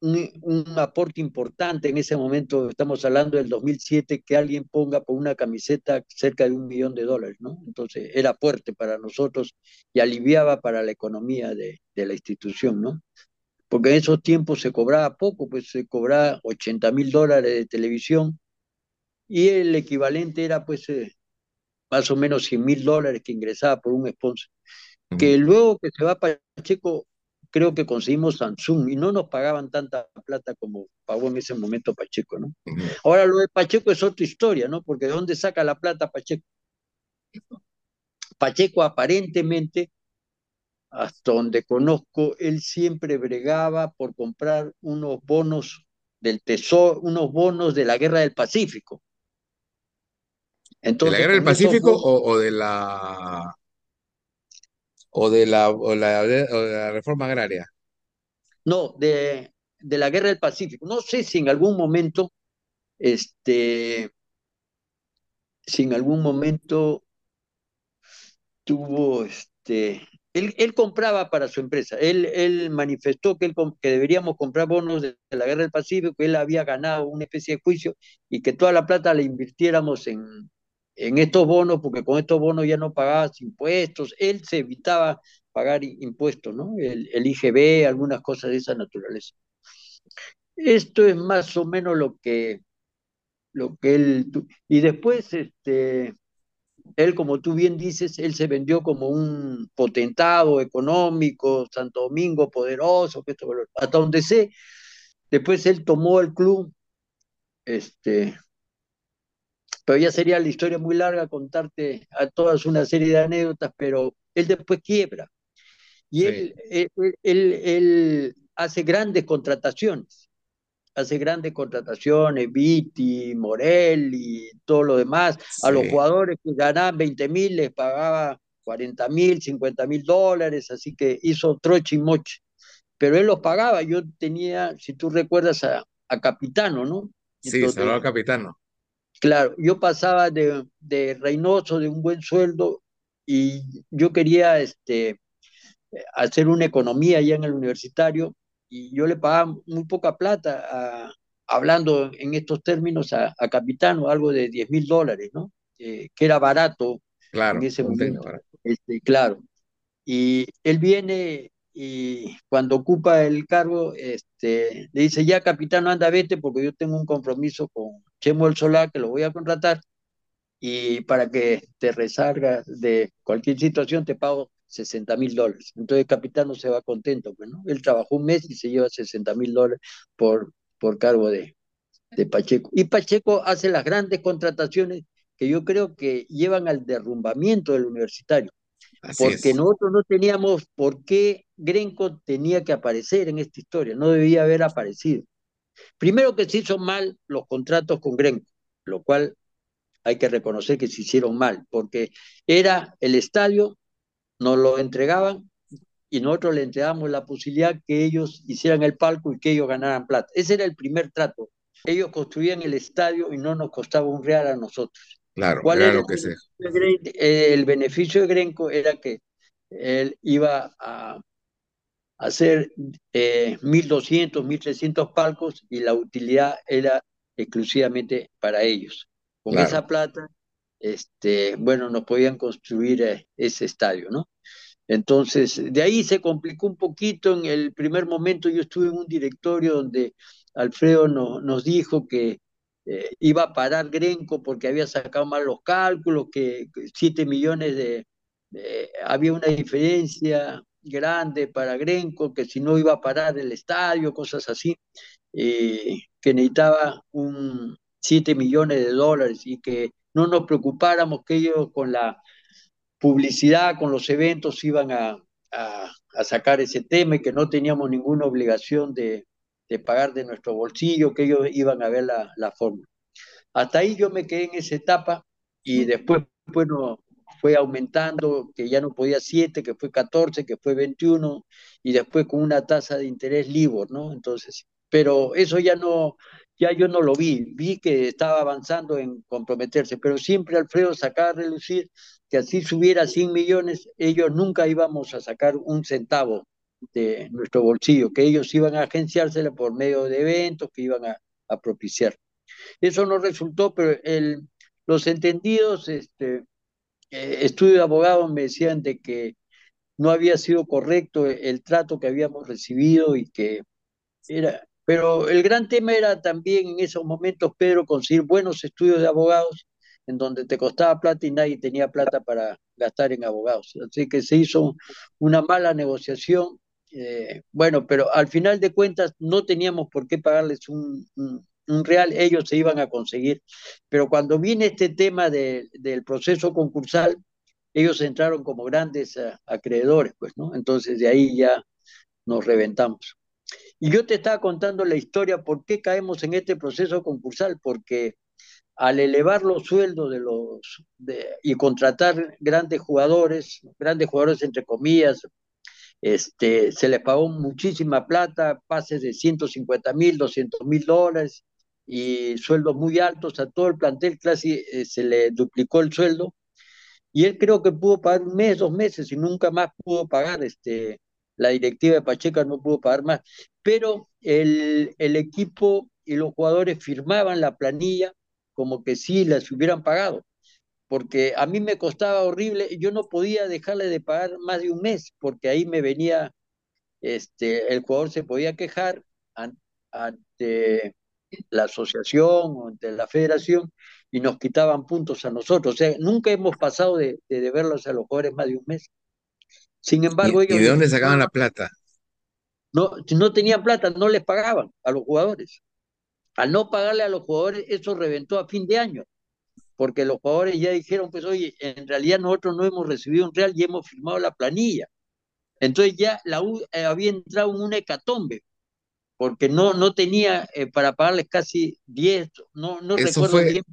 un, aporte importante en ese momento, estamos hablando del 2007, que alguien ponga por una camiseta cerca de un millón de dólares, ¿no? Entonces era fuerte para nosotros y aliviaba para la economía de, de la institución, ¿no? Porque en esos tiempos se cobraba poco, pues se cobraba 80 mil dólares de televisión y el equivalente era pues eh, más o menos 100 mil dólares que ingresaba por un sponsor. Que luego que se va Pacheco, creo que conseguimos Samsung y no nos pagaban tanta plata como pagó en ese momento Pacheco, ¿no? Ahora lo de Pacheco es otra historia, ¿no? Porque ¿de dónde saca la plata Pacheco? Pacheco aparentemente, hasta donde conozco, él siempre bregaba por comprar unos bonos del Tesoro, unos bonos de la Guerra del Pacífico. Entonces, ¿De la Guerra del Pacífico o, de la o de la, o la, la reforma agraria? No, de, de la Guerra del Pacífico. No sé si en algún momento, este, si en algún momento tuvo, este, él, él, compraba para su empresa. Él, él manifestó que, que deberíamos comprar bonos de, la Guerra del Pacífico, que él había ganado una especie de juicio y que toda la plata la invirtiéramos en, en estos bonos, porque con estos bonos ya no pagabas impuestos. Él se evitaba pagar impuestos, ¿no? El, IGB, algunas cosas de esa naturaleza. Esto es más o menos lo que, lo que él... Y después, este, él, como tú bien dices, él se vendió como un potentado económico, Santo Domingo poderoso, que hasta donde sé. Después él tomó el club, este, pero ya sería la historia muy larga contarte a todas una serie de anécdotas, pero él después quiebra. Y él, él, él, hace grandes contrataciones, hace grandes contrataciones, Viti, Morelli, todo lo demás. A los jugadores que ganaban 20 mil les pagaba 40 mil, 50 mil dólares, así que hizo troche y moche. Pero él los pagaba, yo tenía, si tú recuerdas, a, a Capitano, ¿no? Sí, Salvador Capitano. Claro, yo pasaba de, de Reynoso, de un buen sueldo, y yo quería este, hacer una economía allá en el universitario y yo le pagaba muy poca plata, hablando en estos términos, a, a Capitano, algo de 10 mil dólares, ¿no? Eh, que era barato claro, en ese momento. Este, claro. Y él viene y cuando ocupa el cargo, este, le dice, ya Capitano, anda, vete, porque yo tengo un compromiso con Chemo el Solar, que lo voy a contratar, y para que te resargas de cualquier situación te pago 60 mil dólares. Entonces el capitán no se va contento, pues, ¿no? Él trabajó un mes y se lleva 60 mil dólares por, por cargo de, de Pacheco. Y Pacheco hace las grandes contrataciones que yo creo que llevan al derrumbamiento del universitario. porque nosotros no teníamos por qué Grenco tenía que aparecer en esta historia, no debía haber aparecido. Primero que se hizo mal los contratos con Grenco, lo cual hay que reconocer que se hicieron mal, porque era el estadio nos lo entregaban y nosotros le entregamos la posibilidad que ellos hicieran el palco y que ellos ganaran plata. Ese era el primer trato. Ellos construían el estadio y no nos costaba un real a nosotros. Claro, ¿Cuál era, lo que sea. El beneficio de Grenco era que él iba a hacer eh, 1.200, 1.300 palcos y la utilidad era exclusivamente para ellos. Con esa plata este, bueno, nos podían construir eh, ese estadio, ¿no? Entonces, de ahí se complicó un poquito. En el primer momento yo estuve en un directorio donde Alfredo nos dijo que eh, iba a parar Grenco porque había sacado mal los cálculos, que 7 millones de, había una diferencia grande para Grenco, que si no iba a parar el estadio, cosas así, eh, que necesitaba un 7 millones de dólares y que no nos preocupáramos que ellos con la publicidad, con los eventos iban a, sacar ese tema y que no teníamos ninguna obligación de, pagar de nuestro bolsillo, que ellos iban a ver la, la forma. Hasta ahí yo me quedé en esa etapa y después, bueno, fue aumentando, que ya no podía 7, que fue 14, que fue 21, y después con una tasa de interés LIBOR, ¿no? Entonces, pero eso ya no, ya yo no lo vi, vi que estaba avanzando en comprometerse, pero siempre Alfredo sacaba a relucir que así subiera 100 millones, ellos nunca íbamos a sacar un centavo de nuestro bolsillo, que ellos iban a agenciársela por medio de eventos que iban a, propiciar. Eso no resultó, pero el, los entendidos, este, estudio de abogados me decían de que no había sido correcto el trato que habíamos recibido y que era, Pero el gran tema era también en esos momentos, Pedro, conseguir buenos estudios de abogados en donde te costaba plata y nadie tenía plata para gastar en abogados. Así que se hizo una mala negociación. Eh, bueno, pero al final de cuentas no teníamos por qué pagarles un, real, ellos se iban a conseguir. Pero cuando viene este tema del proceso concursal, ellos entraron como grandes eh, acreedores, pues, ¿no? Entonces de ahí ya nos reventamos. Y yo te estaba contando la historia, por qué caemos en este proceso concursal, porque al elevar los sueldos de los y contratar grandes jugadores, grandes jugadores entre comillas, este, se les pagó muchísima plata, pases de 150 mil, 200 mil dólares y sueldos muy altos a todo el plantel, casi eh, se le duplicó el sueldo. Y él creo que pudo pagar un mes, dos meses y nunca más pudo pagar este, la directiva de Pacheco no pudo pagar más, pero el, el equipo y los jugadores firmaban la planilla como que sí las hubieran pagado, porque a mí me costaba horrible, yo no podía dejarle de pagar más de un mes, porque ahí me venía, este, el jugador se podía quejar ante la asociación o ante la federación y nos quitaban puntos a nosotros. O sea, nunca hemos pasado de, de deberlos a los jugadores más de un mes. Sin embargo, ¿Y, ellos... ¿Y de dónde sacaban la plata? No, no tenían plata, no les pagaban a los jugadores. Al no pagarle a los jugadores, eso reventó a fin de año, porque los jugadores ya dijeron, pues oye, en realidad nosotros no hemos recibido un real y hemos firmado la planilla. Entonces ya la U eh, había entrado en una hecatombe, porque no, no tenía eh, para pagarles casi 10, no, no eso recuerdo fue, bien.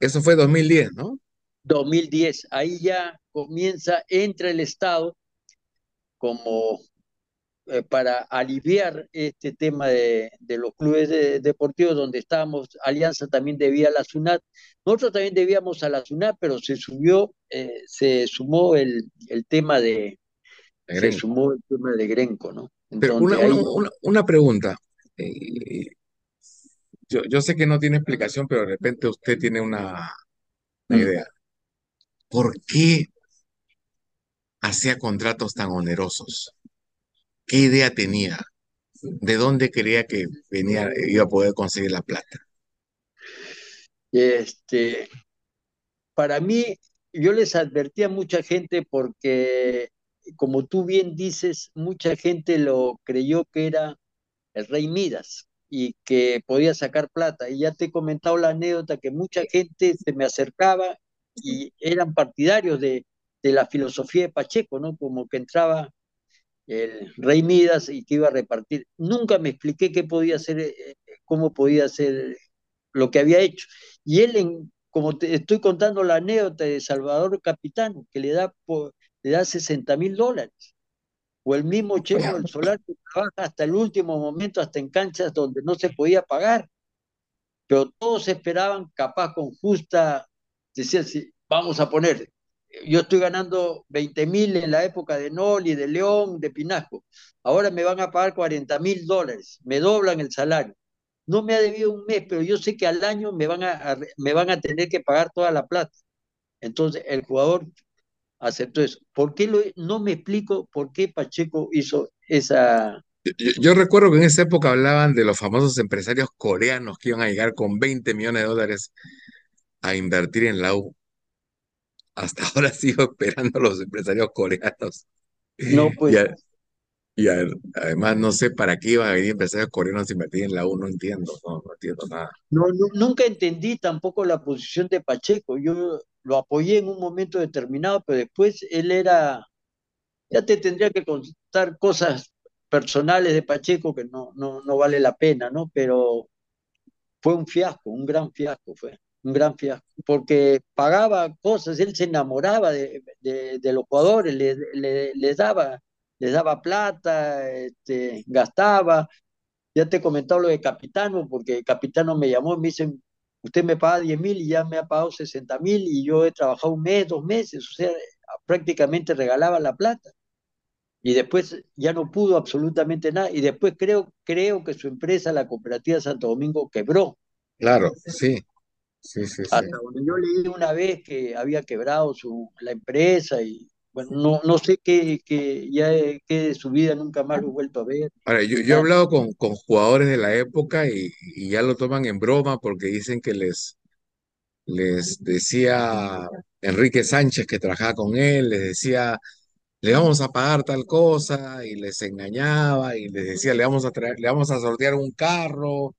Eso fue 2010, ¿no? 2010, ahí ya comienza, entra el Estado como eh, para aliviar este tema de, los clubes deportivos donde estábamos, Alianza también debía a la SUNAT, nosotros también debíamos a la SUNAT, pero se subió, eh, se sumó el, el tema de, se sumó el tema de Grenco, ¿no? pero una, una, pregunta, eh, yo, yo, sé que no tiene explicación, pero de repente usted tiene una, una mm. idea. ¿Por qué hacía contratos tan onerosos? ¿Qué idea tenía? ¿De dónde creía que venía, iba a poder conseguir la plata? Este, para mí, yo les advertí a mucha gente porque, como tú bien dices, mucha gente lo creyó que era el rey Midas y que podía sacar plata. Y ya te he comentado la anécdota que mucha gente se me acercaba y eran partidarios de, de la filosofía de Pacheco, ¿no? Como que entraba el rey Midas y que iba a repartir. Nunca me expliqué qué podía hacer, eh, cómo podía hacer lo que había hecho. Y él, en, como te estoy contando la anécdota de Salvador Capitano, que le da, le da 60 mil dólares. O el mismo Checo del Solar que trabaja hasta el último momento, hasta en canchas donde no se podía pagar. Pero todos esperaban, capaz con justa, decía, vamos a poner yo estoy ganando 20 mil en la época de Noli, de León, de Pinasco. Ahora me van a pagar 40 mil dólares, me doblan el salario. No me ha debido un mes, pero yo sé que al año me van a, me van a tener que pagar toda la plata. Entonces el jugador aceptó eso. ¿Por qué lo, no me explico por qué Pacheco hizo esa... Yo, yo, recuerdo que en esa época hablaban de los famosos empresarios coreanos que iban a llegar con 20 millones de dólares a invertir en la U hasta ahora sigo esperando a los empresarios coreanos. No, pues. Y, además no sé para qué iban a venir empresarios coreanos a invertir en la U, no entiendo, no, entiendo nada. No, nunca entendí tampoco la posición de Pacheco. Yo lo apoyé en un momento determinado, pero después él era, ya te tendría que contar cosas personales de Pacheco que no, no, no vale la pena, ¿no? Pero fue un fiasco, un gran fiasco fue un gran fiasco, porque pagaba cosas, él se enamoraba de, los jugadores, les, daba, les daba plata, este, gastaba. Ya te he comentado lo de Capitano, porque Capitano me llamó y me dice, usted me paga 10 mil y ya me ha pagado 60 mil y yo he trabajado un mes, dos meses, o sea, prácticamente regalaba la plata. Y después ya no pudo absolutamente nada. Y después creo, creo que su empresa, la Cooperativa Santo Domingo, quebró. Claro, sí. Sí, sí, Hasta donde yo leí una vez que había quebrado su, la empresa y bueno, no, no sé qué, qué, ya de su vida nunca más lo he vuelto a ver. Ahora, yo, yo he hablado con, con jugadores de la época y, y ya lo toman en broma porque dicen que les, les decía Enrique Sánchez que trabajaba con él, les decía, le vamos a pagar tal cosa y les engañaba y les decía, le vamos a traer, le vamos a sortear un carro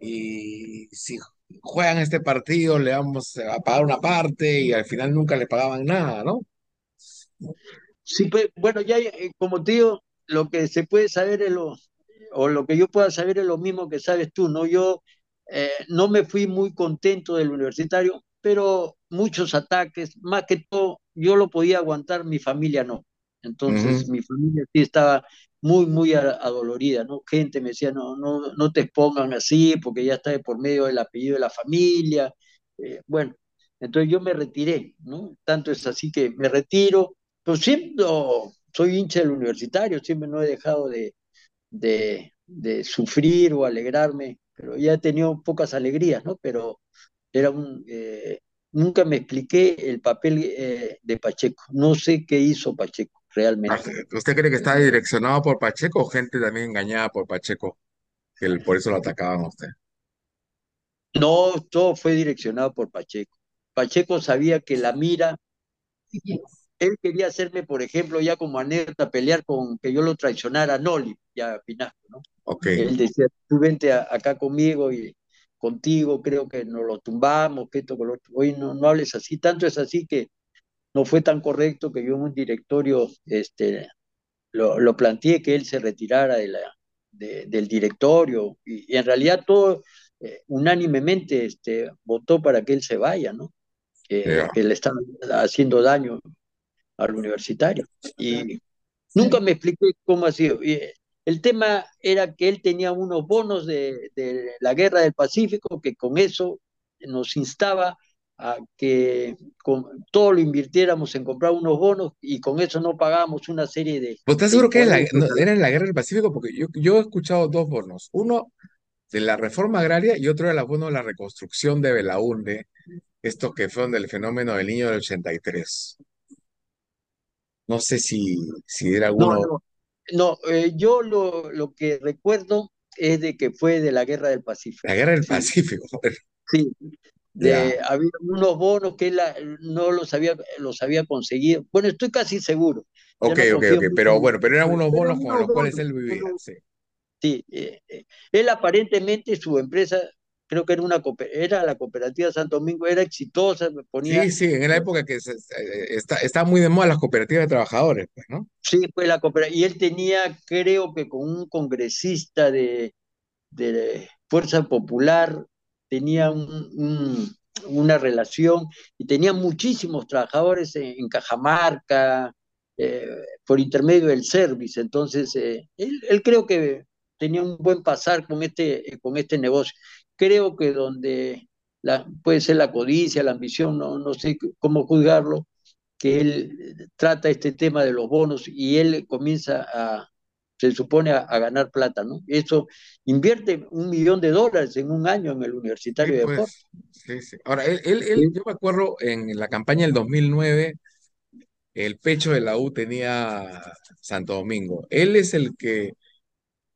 y si juegan este partido le vamos a pagar una parte y al final nunca le pagaban nada, ¿no? Sí, pues, bueno, ya eh, como te digo, lo que se puede saber es lo, o lo que yo pueda saber es lo mismo que sabes tú, ¿no? Yo eh, no me fui muy contento del universitario, pero muchos ataques, más que todo, yo lo podía aguantar, mi familia no. Entonces, mi familia sí estaba muy, muy adolorida, ¿no? Gente me decía, no, no, no te expongan así, porque ya está por medio del apellido de la familia. Eh, bueno, entonces yo me retiré, ¿no? Tanto es así que me retiro, pero siempre soy hincha del universitario, siempre no he dejado de, de, de sufrir o alegrarme, pero ya he tenido pocas alegrías, ¿no? Pero era un... Eh, nunca me expliqué el papel eh, de Pacheco, no sé qué hizo Pacheco realmente. ¿Usted cree que está direccionado por Pacheco o gente también engañada por Pacheco? Que por eso lo atacaban a usted. No, todo fue direccionado por Pacheco. Pacheco sabía que la mira, él quería hacerme, por ejemplo, ya como anécdota, pelear con que yo lo traicionara a Noli, ya Pinasco, ¿no? Okay. Él decía, tú vente acá conmigo y contigo creo que nos lo tumbamos, que esto, con lo otro. Hoy no, no hables así, tanto es así que no fue tan correcto que yo en un directorio este, lo, lo planteé que él se retirara de la, de, del directorio y, y, en realidad todo eh, unánimemente este, votó para que él se vaya, ¿no? Yeah. que le estaba haciendo daño al universitario. Y nunca me expliqué cómo ha sido. Y, eh, el tema era que él tenía unos bonos de, de la guerra del Pacífico que con eso nos instaba a que con, todo lo invirtiéramos en comprar unos bonos y con eso no pagábamos una serie de... ¿Vos estás seguro que era, la- no, era en la guerra del Pacífico? Porque yo, yo he escuchado dos bonos. Uno de la reforma agraria y otro era el bono de la reconstrucción de Belaúnde, esto que fue donde el fenómeno del niño del 83. No sé si, si era No, alguno. no, no, eh, yo lo, lo que recuerdo es de que fue de la guerra del Pacífico. La guerra del Pacífico. sí, de, había unos bonos que él la- no los había, los había conseguido. Bueno, estoy casi seguro. Ok, no ok, ok. Pero en bueno, pero eran unos bonos con los cuales él vivía. Sí. sí, eh, eh, él aparentemente su empresa, creo que era una era la cooperativa Santo Domingo, era exitosa, me ponía, Sí, sí, en la época que se, eh, está, está muy de moda las cooperativas de trabajadores, pues, ¿no? sí, fue la cooperativa, y él tenía, creo que con un congresista de, de Fuerza Popular, tenía un- un- una relación y tenía muchísimos trabajadores en, en Cajamarca, eh, por intermedio del Service. Entonces, eh, él, él creo que tenía un buen pasar con este, con este negocio. Creo que donde la, puede ser la codicia, la ambición, no, no sé cómo juzgarlo, que él trata este tema de los bonos y él comienza a, se supone, a, a ganar plata, ¿no? Eso invierte un millón de dólares en un año en el Sí, Universitario de Deportes. pues, sí, sí. Ahora, él, él, él- Sí. yo me acuerdo en la campaña del 2009, el pecho de la U tenía Santo Domingo. Él es el que,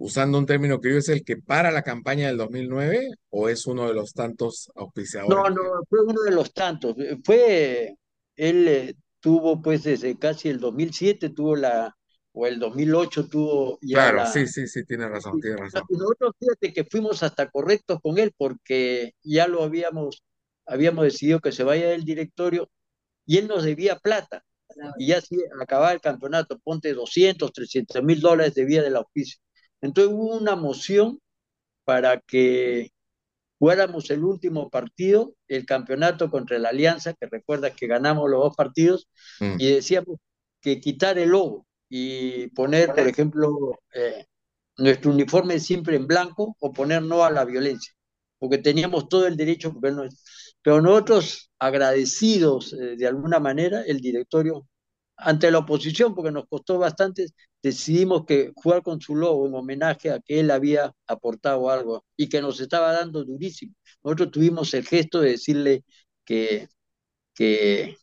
usando un término que yo, es el que para la campaña del 2009 o es uno de los tantos auspiciadores No, no, fue uno de los tantos. Fue, él eh, tuvo pues desde casi el 2007 tuvo la, o el 2008 tuvo ya Claro, sí, la... sí, sí, tiene razón, tiene razón. Y nosotros fíjate que fuimos hasta correctos con él porque ya lo habíamos, habíamos decidido que se vaya del directorio y él nos debía plata. Y ya si acababa el campeonato, ponte 200, 300 mil dólares debía del auspicio. Entonces hubo una moción para que jugáramos el último partido, el campeonato contra la Alianza, que recuerdas que ganamos los dos partidos, Mm. y decíamos que quitar el logo y poner, por ejemplo, eh, nuestro uniforme siempre en blanco o poner no a la violencia, porque teníamos todo el derecho, pero nosotros agradecidos eh, de alguna manera, el directorio, ante la oposición, porque nos costó bastante, decidimos que jugar con su logo en homenaje a que él había aportado algo y que nos estaba dando durísimo. Nosotros tuvimos el gesto de decirle que, que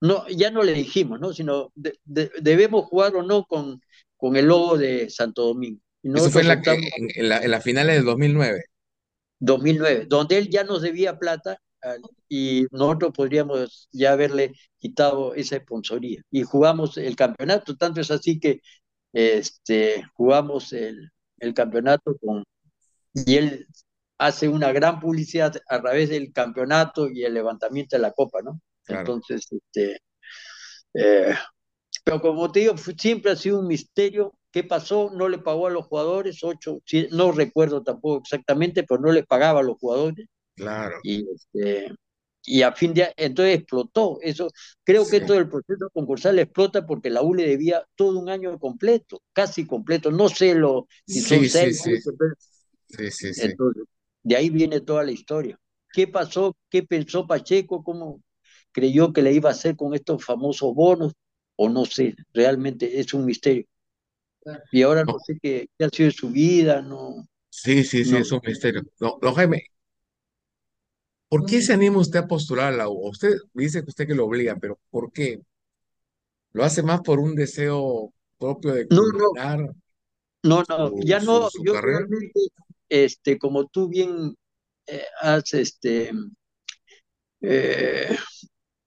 no, ya no le dijimos, ¿no? Sino debemos jugar o no con, con el logo de Santo Domingo. Eso fue en, la, en, la, en las finales del 2009. 2009, donde él ya nos debía plata y nosotros podríamos ya haberle quitado esa sponsoría. Y jugamos el campeonato, tanto es así que este, jugamos el, el campeonato con... Y él hace una gran publicidad a través del campeonato y el levantamiento de la copa, ¿no? Entonces, este, eh, pero como te digo, siempre ha sido un misterio. ¿Qué pasó? No le pagó a los jugadores, ocho, no recuerdo tampoco exactamente, pero no le pagaba a los jugadores. Claro. Y, este, y a fin de entonces explotó. Eso, creo que todo el proceso concursal explota porque la U le debía todo un año completo, casi completo. No sé lo si son seis. Sí, sí, sí. Entonces, de ahí viene toda la historia. ¿Qué pasó? ¿Qué pensó Pacheco? ¿Cómo creyó que le iba a hacer con estos famosos bonos? O no sé, realmente es un misterio. Y ahora no, sé qué, ha sido su vida, no. Sí, sí, sí, es un misterio. No, Jaime, ¿Por qué se anima usted a postular a la U? Usted dice que usted que lo obliga, pero ¿por qué? ¿Lo hace más por un deseo propio de no, no, no, ya no, yo realmente, este, como tú bien eh, has este, eh,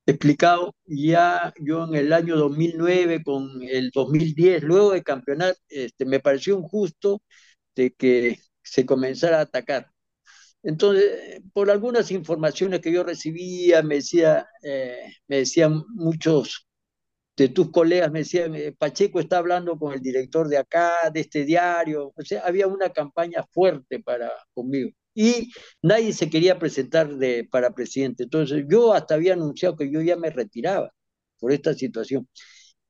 explicado, ya yo en el año 2009 con el 2010, luego de campeonar, este, me pareció injusto de que se comenzara a atacar entonces, por algunas informaciones que yo recibía, me, decía, eh, me decían muchos de tus colegas, me decían, eh, Pacheco está hablando con el director de acá, de este diario. O sea, había una campaña fuerte para conmigo. Y nadie se quería presentar de, para presidente. Entonces, yo hasta había anunciado que yo ya me retiraba por esta situación.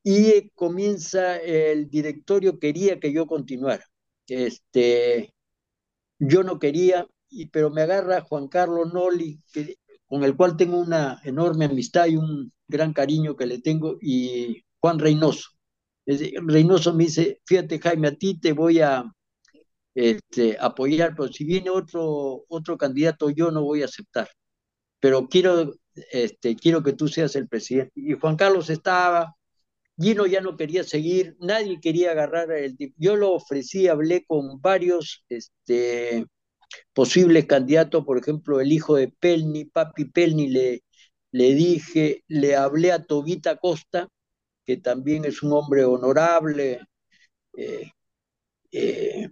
Y comienza el directorio, quería que yo continuara. Este, yo no quería, pero me agarra Juan Carlos Noli, con el cual tengo una enorme amistad y un gran cariño que le tengo, y Juan Reynoso. Reynoso me dice, fíjate Jaime, a ti te voy a este, apoyar, pero si viene otro, otro candidato yo no voy a aceptar, pero quiero, este, quiero que tú seas el presidente. Y Juan Carlos estaba, Gino ya no quería seguir, nadie quería agarrar el. Yo lo ofrecí, hablé con varios este, posibles candidatos, por ejemplo, el hijo de Pelni, Papi Pelni, le, le dije, le hablé a Tobita Costa, que también es un hombre honorable, eh, eh,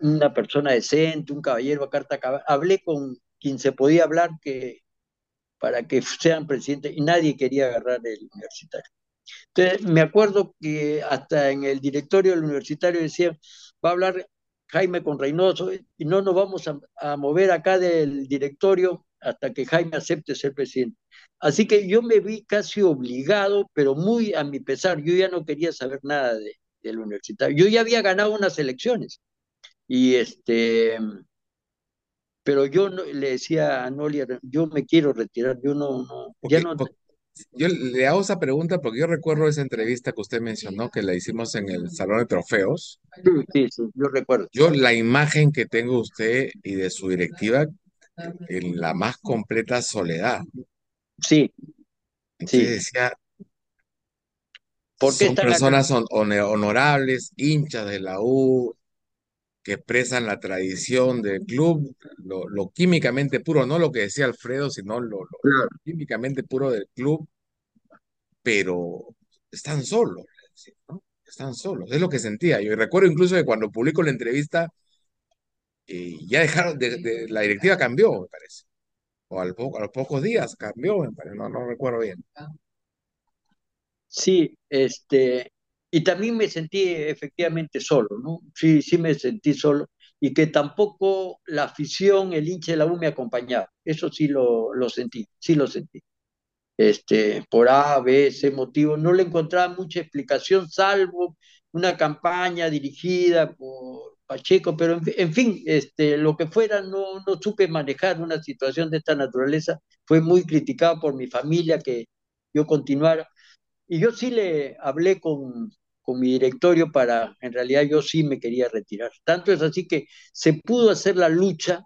una persona decente, un caballero a carta Hablé con quien se podía hablar que, para que sean presidentes y nadie quería agarrar el universitario. Entonces, me acuerdo que hasta en el directorio del universitario decía, va a hablar Jaime con Reynoso y no nos vamos a, mover acá del directorio hasta que Jaime acepte ser presidente. Así que yo me vi casi obligado, pero muy a mi pesar, yo ya no quería saber nada de, del universitario. Yo ya había ganado unas elecciones y este, pero yo le decía a Nolia, yo me quiero retirar, yo no, no, ya no. Yo le hago esa pregunta porque yo recuerdo esa entrevista que usted mencionó, que la hicimos en el Salón de Trofeos. Sí, sí, yo recuerdo. Yo la imagen que tengo de usted y de su directiva en la más completa soledad. Sí. sí. decía, son personas honorables, hinchas de la U, que expresan la tradición del club, lo, químicamente puro, no lo que decía Alfredo, sino lo, químicamente puro del club, pero están solos, están solos, es lo que sentía yo. Y recuerdo incluso que cuando publico la entrevista, eh, ya dejaron, de, la directiva cambió, me parece, o al a los pocos días cambió, me parece, no, no recuerdo bien. Sí, este, y también me sentí efectivamente solo, ¿no? Sí, sí me sentí solo y que tampoco la afición, el hincha de la U me acompañaba. Eso sí lo, lo sentí, sí lo sentí. Este, por A, B, C motivo, no le encontraba mucha explicación, salvo una campaña dirigida por Pacheco, pero en, fin, este, lo que fuera, no, no supe manejar una situación de esta naturaleza. Fue muy criticado por mi familia que yo continuara. Y yo sí le hablé con, con mi directorio para, en realidad yo sí me quería retirar. Tanto es así que se pudo hacer la lucha,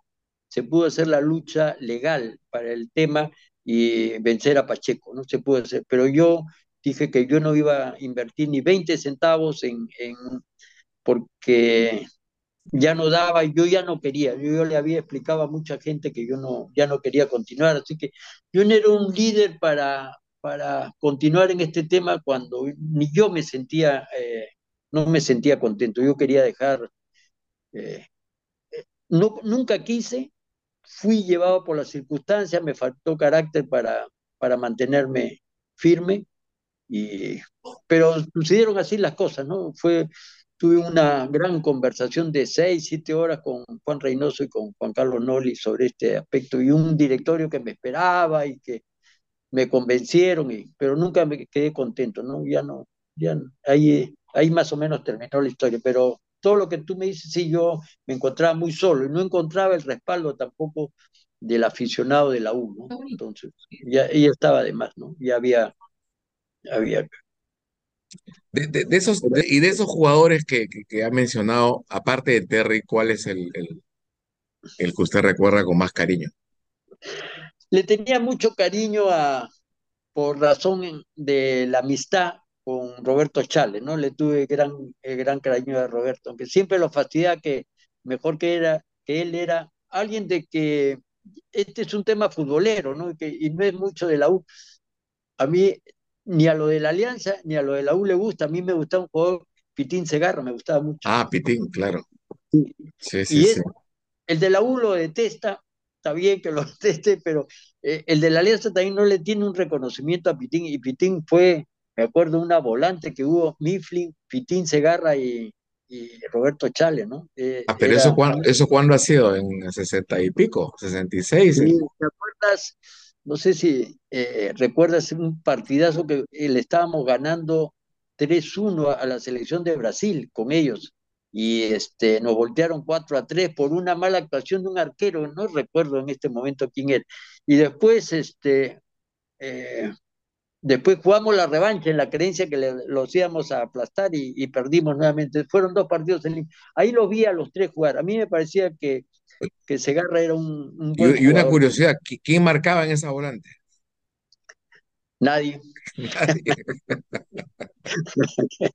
se pudo hacer la lucha legal para el tema y vencer a Pacheco, no se pudo hacer, pero yo dije que yo no iba a invertir ni 20 centavos en, porque ya no daba, yo ya no quería, yo, yo, le había explicado a mucha gente que yo no, ya no quería continuar, así que yo no era un líder para, para continuar en este tema cuando ni yo me sentía, eh, no me sentía contento, yo quería dejar, eh, no, nunca quise, fui llevado por las circunstancias, me faltó carácter para, para mantenerme firme, y, pero sucedieron así las cosas, ¿no? Fue, tuve una gran conversación de seis, siete horas con Juan Reynoso y con Juan Carlos Noli sobre este aspecto y un directorio que me esperaba y que me convencieron, y, pero nunca me quedé contento, ¿no? Ya no, ya ahí, ahí más o menos terminó la historia, pero todo lo que tú me dices, sí, yo me encontraba muy solo y no encontraba el respaldo tampoco del aficionado de la U, ¿no? Entonces, ya, ella estaba de más, ¿no? Ya había, había de, de, esos, y de esos jugadores que, que, ha mencionado, aparte de Terry, ¿cuál es el, el, el, que usted recuerda con más cariño? Le tenía mucho cariño a, por razón de la amistad con Roberto Chale, ¿no? Le tuve gran, eh, gran cariño a Roberto, aunque siempre lo fastidia que mejor que, era, que él era alguien de que este es un tema futbolero, ¿no? Y, que, y no es mucho de la U. A mí ni a lo de la Alianza ni a lo de la U le gusta. A mí me gustaba un jugador, Pitín Segarra, me gustaba mucho. Ah, Pitín, claro. Sí, sí, sí. Y el de la U lo detesta, está bien que lo deteste, pero eh, el de la Alianza también no le tiene un reconocimiento a Pitín. Y Pitín fue, me acuerdo, una volante que hubo Mifflin, Pitín Segarra y, y Roberto Chale, ¿no? Eh, ah, pero eso, ¿cuándo, ¿eso cuándo ha sido? ¿En 60 y pico? ¿66? Sí, ¿Te acuerdas? no sé si eh, recuerdas un partidazo que le estábamos ganando 3-1 a la selección de Brasil con ellos y este, nos voltearon 4 a 3 por una mala actuación de un arquero, no recuerdo en este momento quién era. Y después, este, eh, después jugamos la revancha en la creencia que le, los íbamos a aplastar y, perdimos nuevamente. Fueron dos partidos en Ahí lo vi a los tres jugar. A mí me parecía que que Segarra era un, y, una curiosidad, ¿quién marcaba en esa volante? Nadie.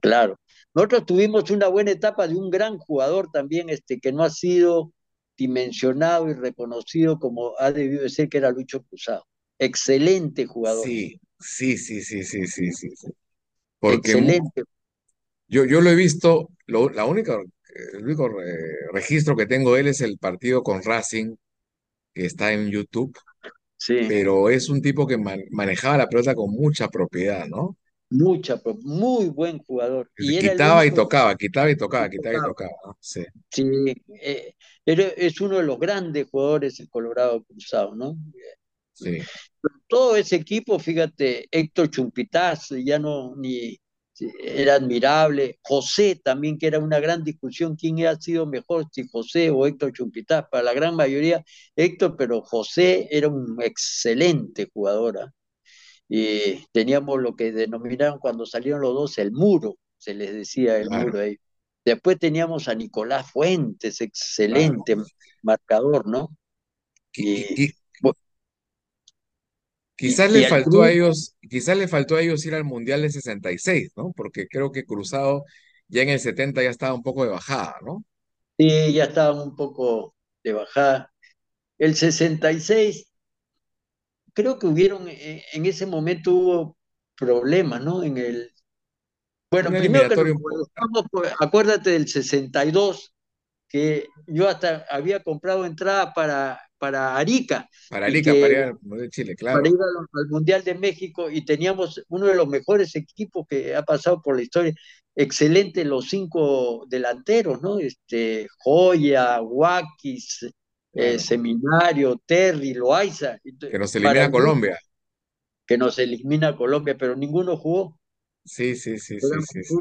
claro. Nosotros tuvimos una buena etapa de un gran jugador también, este, que no ha sido dimensionado y reconocido como ha debido de ser, que era Lucho Cruzado. Excelente jugador. Sí, sí, sí, sí, sí, sí, sí. Excelente. Yo, yo lo he visto, la única el único registro que tengo de él es el partido con Racing, que está en YouTube. Sí. Pero es un tipo que manejaba la pelota con mucha propiedad, ¿no? Mucha, muy buen jugador. Y quitaba y tocaba, quitaba y tocaba, quitaba y tocaba. Sí, sí eh, es uno de los grandes jugadores del Colorado Cruzado, ¿no? Sí. Todo ese equipo, fíjate, Héctor Chumpitaz, ya no, ni, era admirable. José también, que era una gran discusión, quién ha sido mejor, si José o Héctor Chumpitaz. Para la gran mayoría, Héctor, pero José era un excelente jugador. Y teníamos lo que denominaron cuando salieron los dos el muro, se les decía el muro ahí. Después teníamos a Nicolás Fuentes, excelente marcador, ¿no? y, Quizás le faltó a ellos, quizás le faltó a ellos ir al Mundial de 66, ¿no? Porque creo que Cruzado ya en el 70 ya estaba un poco de bajada, ¿no? Sí, ya estaba un poco de bajada. El 66, creo que hubieron, eh, en ese momento hubo problemas, ¿no? En el... Bueno, primero que acuérdate del 62, que yo hasta había comprado entrada para para Arica. Para Arica, para ir al Mundial de Chile, claro. Para ir al, Mundial de México y teníamos uno de los mejores equipos que ha pasado por la historia. Excelente los cinco delanteros, ¿no? Este, Joya, Wakis, eh, Seminario, Terry, Loaiza. Que nos elimina Colombia. Que nos elimina Colombia, pero ninguno jugó. Sí, sí, sí, sí, sí.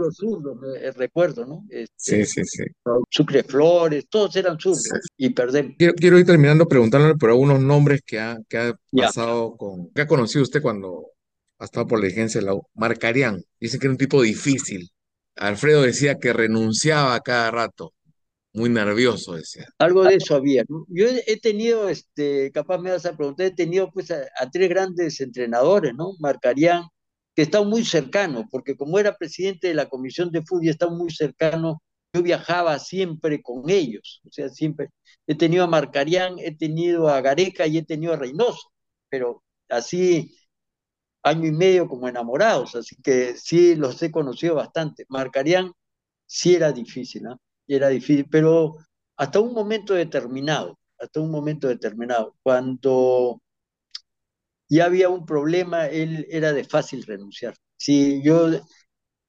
Eh, recuerdo, ¿no? Este, sí, sí, sí. Sucre Flores, todos eran zurdos y perdemos. Quiero, ir terminando preguntándole por algunos nombres que ha, que ha pasado con, que ha conocido usted cuando ha estado por la agencia de la U. Marcarían, dice que era un tipo difícil. Alfredo decía que renunciaba a cada rato. Muy nervioso, decía. Algo de eso había, ¿no? Yo he, tenido, este, capaz me vas a preguntar, he tenido pues a, tres grandes entrenadores, ¿no? Marcarían, que están muy cercanos, porque como era presidente de la Comisión de Fútbol, están muy cercanos, yo viajaba siempre con ellos, o sea, siempre. He tenido a Marcarián, he tenido a Gareca y he tenido a Reynoso, pero así año y medio como enamorados, así que sí los he conocido bastante. Marcarían sí era difícil, ¿no? Era difícil, pero hasta un momento determinado, hasta un momento determinado. Cuando ya había un problema, él era de fácil renunciar. Sí, yo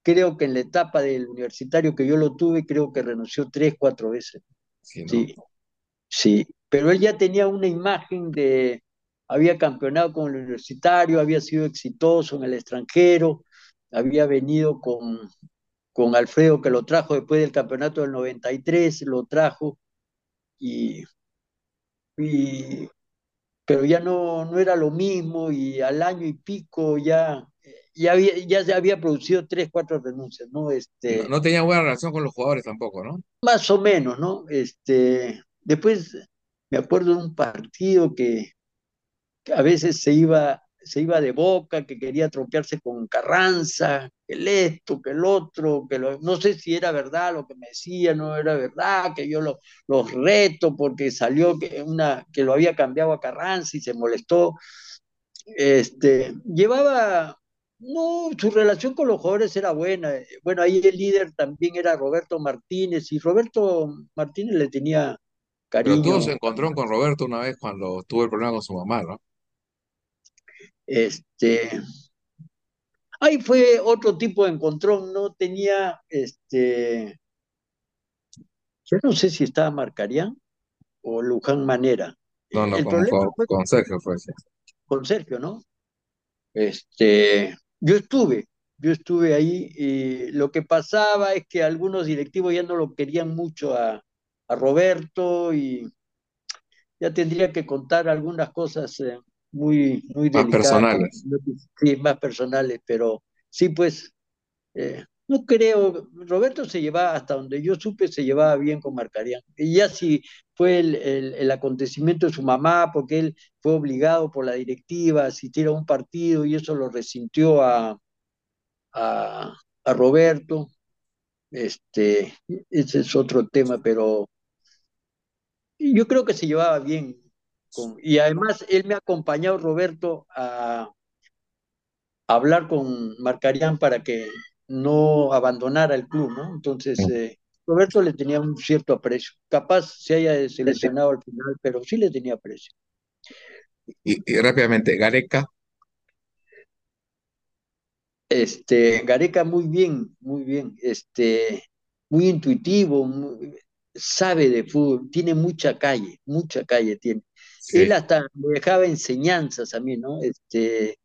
creo que en la etapa del universitario que yo lo tuve, creo que renunció tres, cuatro veces. Sí, sí, sí, pero él ya tenía una imagen de, había campeonado con el universitario, había sido exitoso en el extranjero, había venido con, con Alfredo que lo trajo después del campeonato del 93, lo trajo y, pero ya no, no era lo mismo y al año y pico ya, ya, había, ya se había producido tres, cuatro renuncias, ¿no? Este, no, tenía buena relación con los jugadores tampoco, ¿no? Más o menos, ¿no? Este, después me acuerdo de un partido que, que a veces se iba se iba de boca, que quería tropearse con Carranza, que el esto, que el otro, que lo, no sé si era verdad lo que me decía, no era verdad, que yo lo, los reto porque salió que, una, que lo había cambiado a Carranza y se molestó. Este, llevaba, no, su relación con los jugadores era buena. Bueno, ahí el líder también era Roberto Martínez y Roberto Martínez le tenía cariño. Pero tú se encontró con Roberto una vez cuando tuvo el problema con su mamá, ¿no? Este, ahí fue otro tipo de encontrón, no tenía, este, yo no sé si estaba Marcarián o Luján Manera. No, no, con, Sergio fue Con Sergio, ¿no? Este, yo estuve, yo estuve ahí y lo que pasaba es que algunos directivos ya no lo querían mucho a, a Roberto y ya tendría que contar algunas cosas eh, muy, muy más personales. Sí, más personales, pero sí, pues, eh, no creo, Roberto se llevaba, hasta donde yo supe, se llevaba bien con Marcarián. Y ya si fue el, el, acontecimiento de su mamá, porque él fue obligado por la directiva a asistir a un partido y eso lo resintió a, a, a Roberto. Este, ese es otro tema, pero yo creo que se llevaba bien y además él me ha acompañado, Roberto, a, hablar con Marcarián para que no abandonara el club, ¿no? Entonces, eh, Roberto le tenía un cierto aprecio. Capaz se haya seleccionado al final, pero sí le tenía aprecio. Y, rápidamente, Gareca. Este, Gareca muy bien, muy bien, este, muy intuitivo, sabe de fútbol, tiene mucha calle, mucha calle tiene. Él hasta me dejaba enseñanzas a mí, ¿no? Este,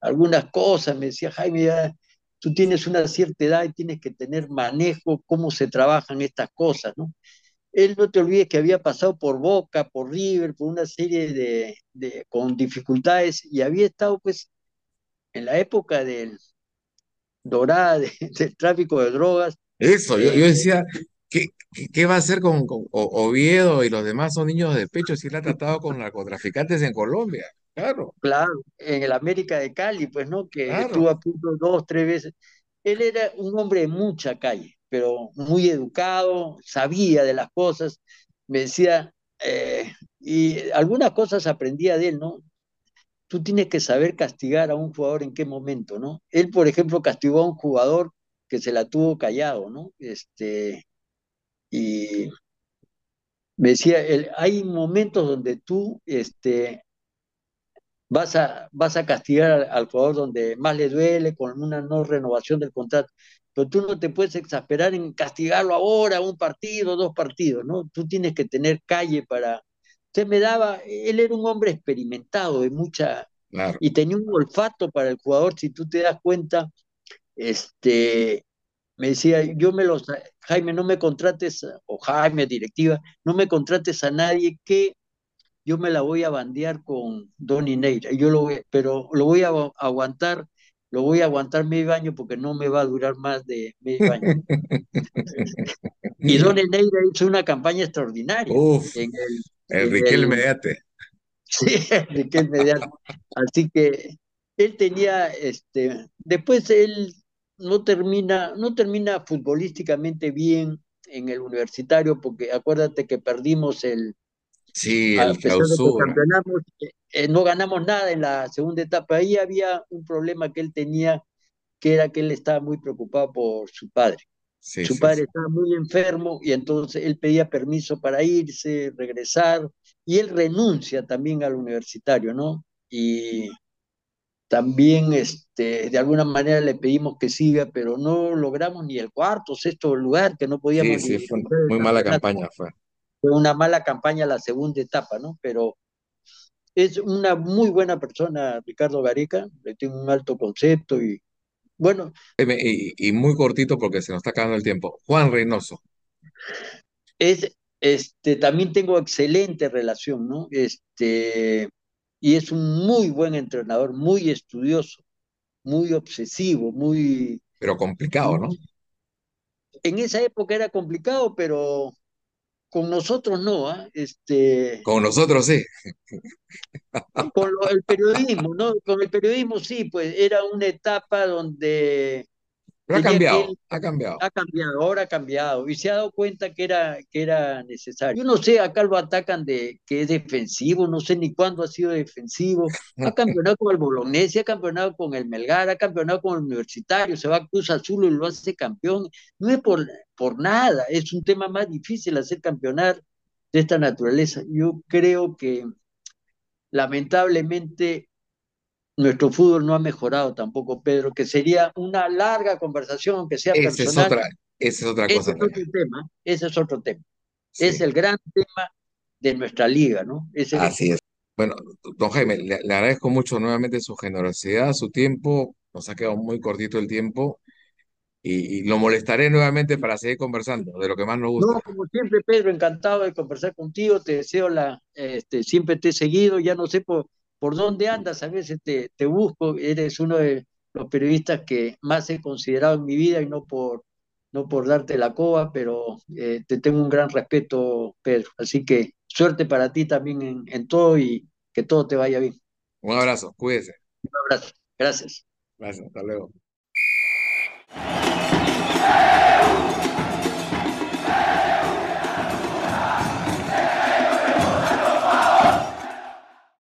algunas cosas, me decía, Jaime, tú tienes una cierta edad y tienes que tener manejo, cómo se trabajan estas cosas, ¿no? Él no te olvides que había pasado por Boca, por River, por una serie de, de con dificultades y había estado pues en la época del dorada del tráfico de drogas. Eso, yo, yo, decía, ¿Qué, va a hacer con, Oviedo y los demás son niños de pecho si él ha tratado con narcotraficantes en Colombia? Claro. Claro, en el América de Cali, pues, ¿no? Que estuvo a punto dos, tres veces. Él era un hombre de mucha calle, pero muy educado, sabía de las cosas, me decía, eh, y algunas cosas aprendía de él, ¿no? Tú tienes que saber castigar a un jugador en qué momento, ¿no? Él, por ejemplo, castigó a un jugador que se la tuvo callado, ¿no? Este, y me decía, hay momentos donde tú este, vas, a, vas a castigar al, jugador donde más le duele con una no renovación del contrato, pero tú no te puedes exasperar en castigarlo ahora, un partido, dos partidos, ¿no? Tú tienes que tener calle para... Usted me daba, él era un hombre experimentado de mucha... Y tenía un olfato para el jugador, si tú te das cuenta, este, me decía, yo me los, Jaime, no me contrates, o Jaime, directiva, no me contrates a nadie que yo me la voy a bandear con Donny Neira, yo lo pero lo voy a aguantar lo voy a aguantar medio año porque no me va a durar más de medio año. y Don Neira hizo una campaña extraordinaria. Uf, en el, Riquel Mediate. Sí, el Riquel Mediate. Así que él tenía, este, después él no termina, no termina futbolísticamente bien en el universitario, porque acuérdate que perdimos el, Sí, el clausura. Eh, eh, no ganamos nada en la segunda etapa. Ahí había un problema que él tenía, que era que él estaba muy preocupado por su padre. su padre estaba muy enfermo y entonces él pedía permiso para irse, regresar, y él renuncia también al universitario, ¿no? Y también este, de alguna manera le pedimos que siga, pero no logramos ni el cuarto, sexto lugar, que no podíamos. Sí, sí, fue muy mala campaña fue fue una mala campaña la segunda etapa, ¿no? Pero es una muy buena persona, Ricardo Gareca, le tengo un alto concepto y bueno. Y, muy cortito porque se nos está acabando el tiempo. Juan Reynoso. Es, este, también tengo excelente relación, ¿no? Este, y es un muy buen entrenador, muy estudioso, muy obsesivo, muy... Pero complicado, ¿no? En esa época era complicado, pero con nosotros no, ¿ah? este, con nosotros sí. Con el periodismo, ¿no? Con el periodismo sí, pues era una etapa donde ha cambiado, ha cambiado. Ha cambiado, ahora ha cambiado. Y se ha dado cuenta que era, que era necesario. Yo no sé, acá lo atacan de que es defensivo, no sé ni cuándo ha sido defensivo. Ha campeonado con el Bolognese, ha campeonado con el Melgar, ha campeonado con el Universitario, se va a Cruz Azul y lo hace campeón. No es por, por nada, es un tema más difícil hacer campeonar de esta naturaleza. Yo creo que lamentablemente nuestro fútbol no ha mejorado tampoco, Pedro, que sería una larga conversación, aunque sea esa Es otra, esa es otra cosa. Ese es otro tema, ese es otro tema. Es el gran tema de nuestra liga, ¿no? Así es. Bueno, don Jaime, le, agradezco mucho nuevamente su generosidad, su tiempo, nos ha quedado muy cortito el tiempo y, lo molestaré nuevamente para seguir conversando de lo que más nos gusta. No, como siempre, Pedro, encantado de conversar contigo, te deseo la, este, siempre te he seguido, ya no sé por por dónde andas, a veces te, te busco, eres uno de los periodistas que más he considerado en mi vida y no por, no por darte la coba, pero eh, te tengo un gran respeto, Pedro. Así que suerte para ti también en, en todo y que todo te vaya bien. Un abrazo, cuídese. Un abrazo, gracias. Gracias, hasta luego.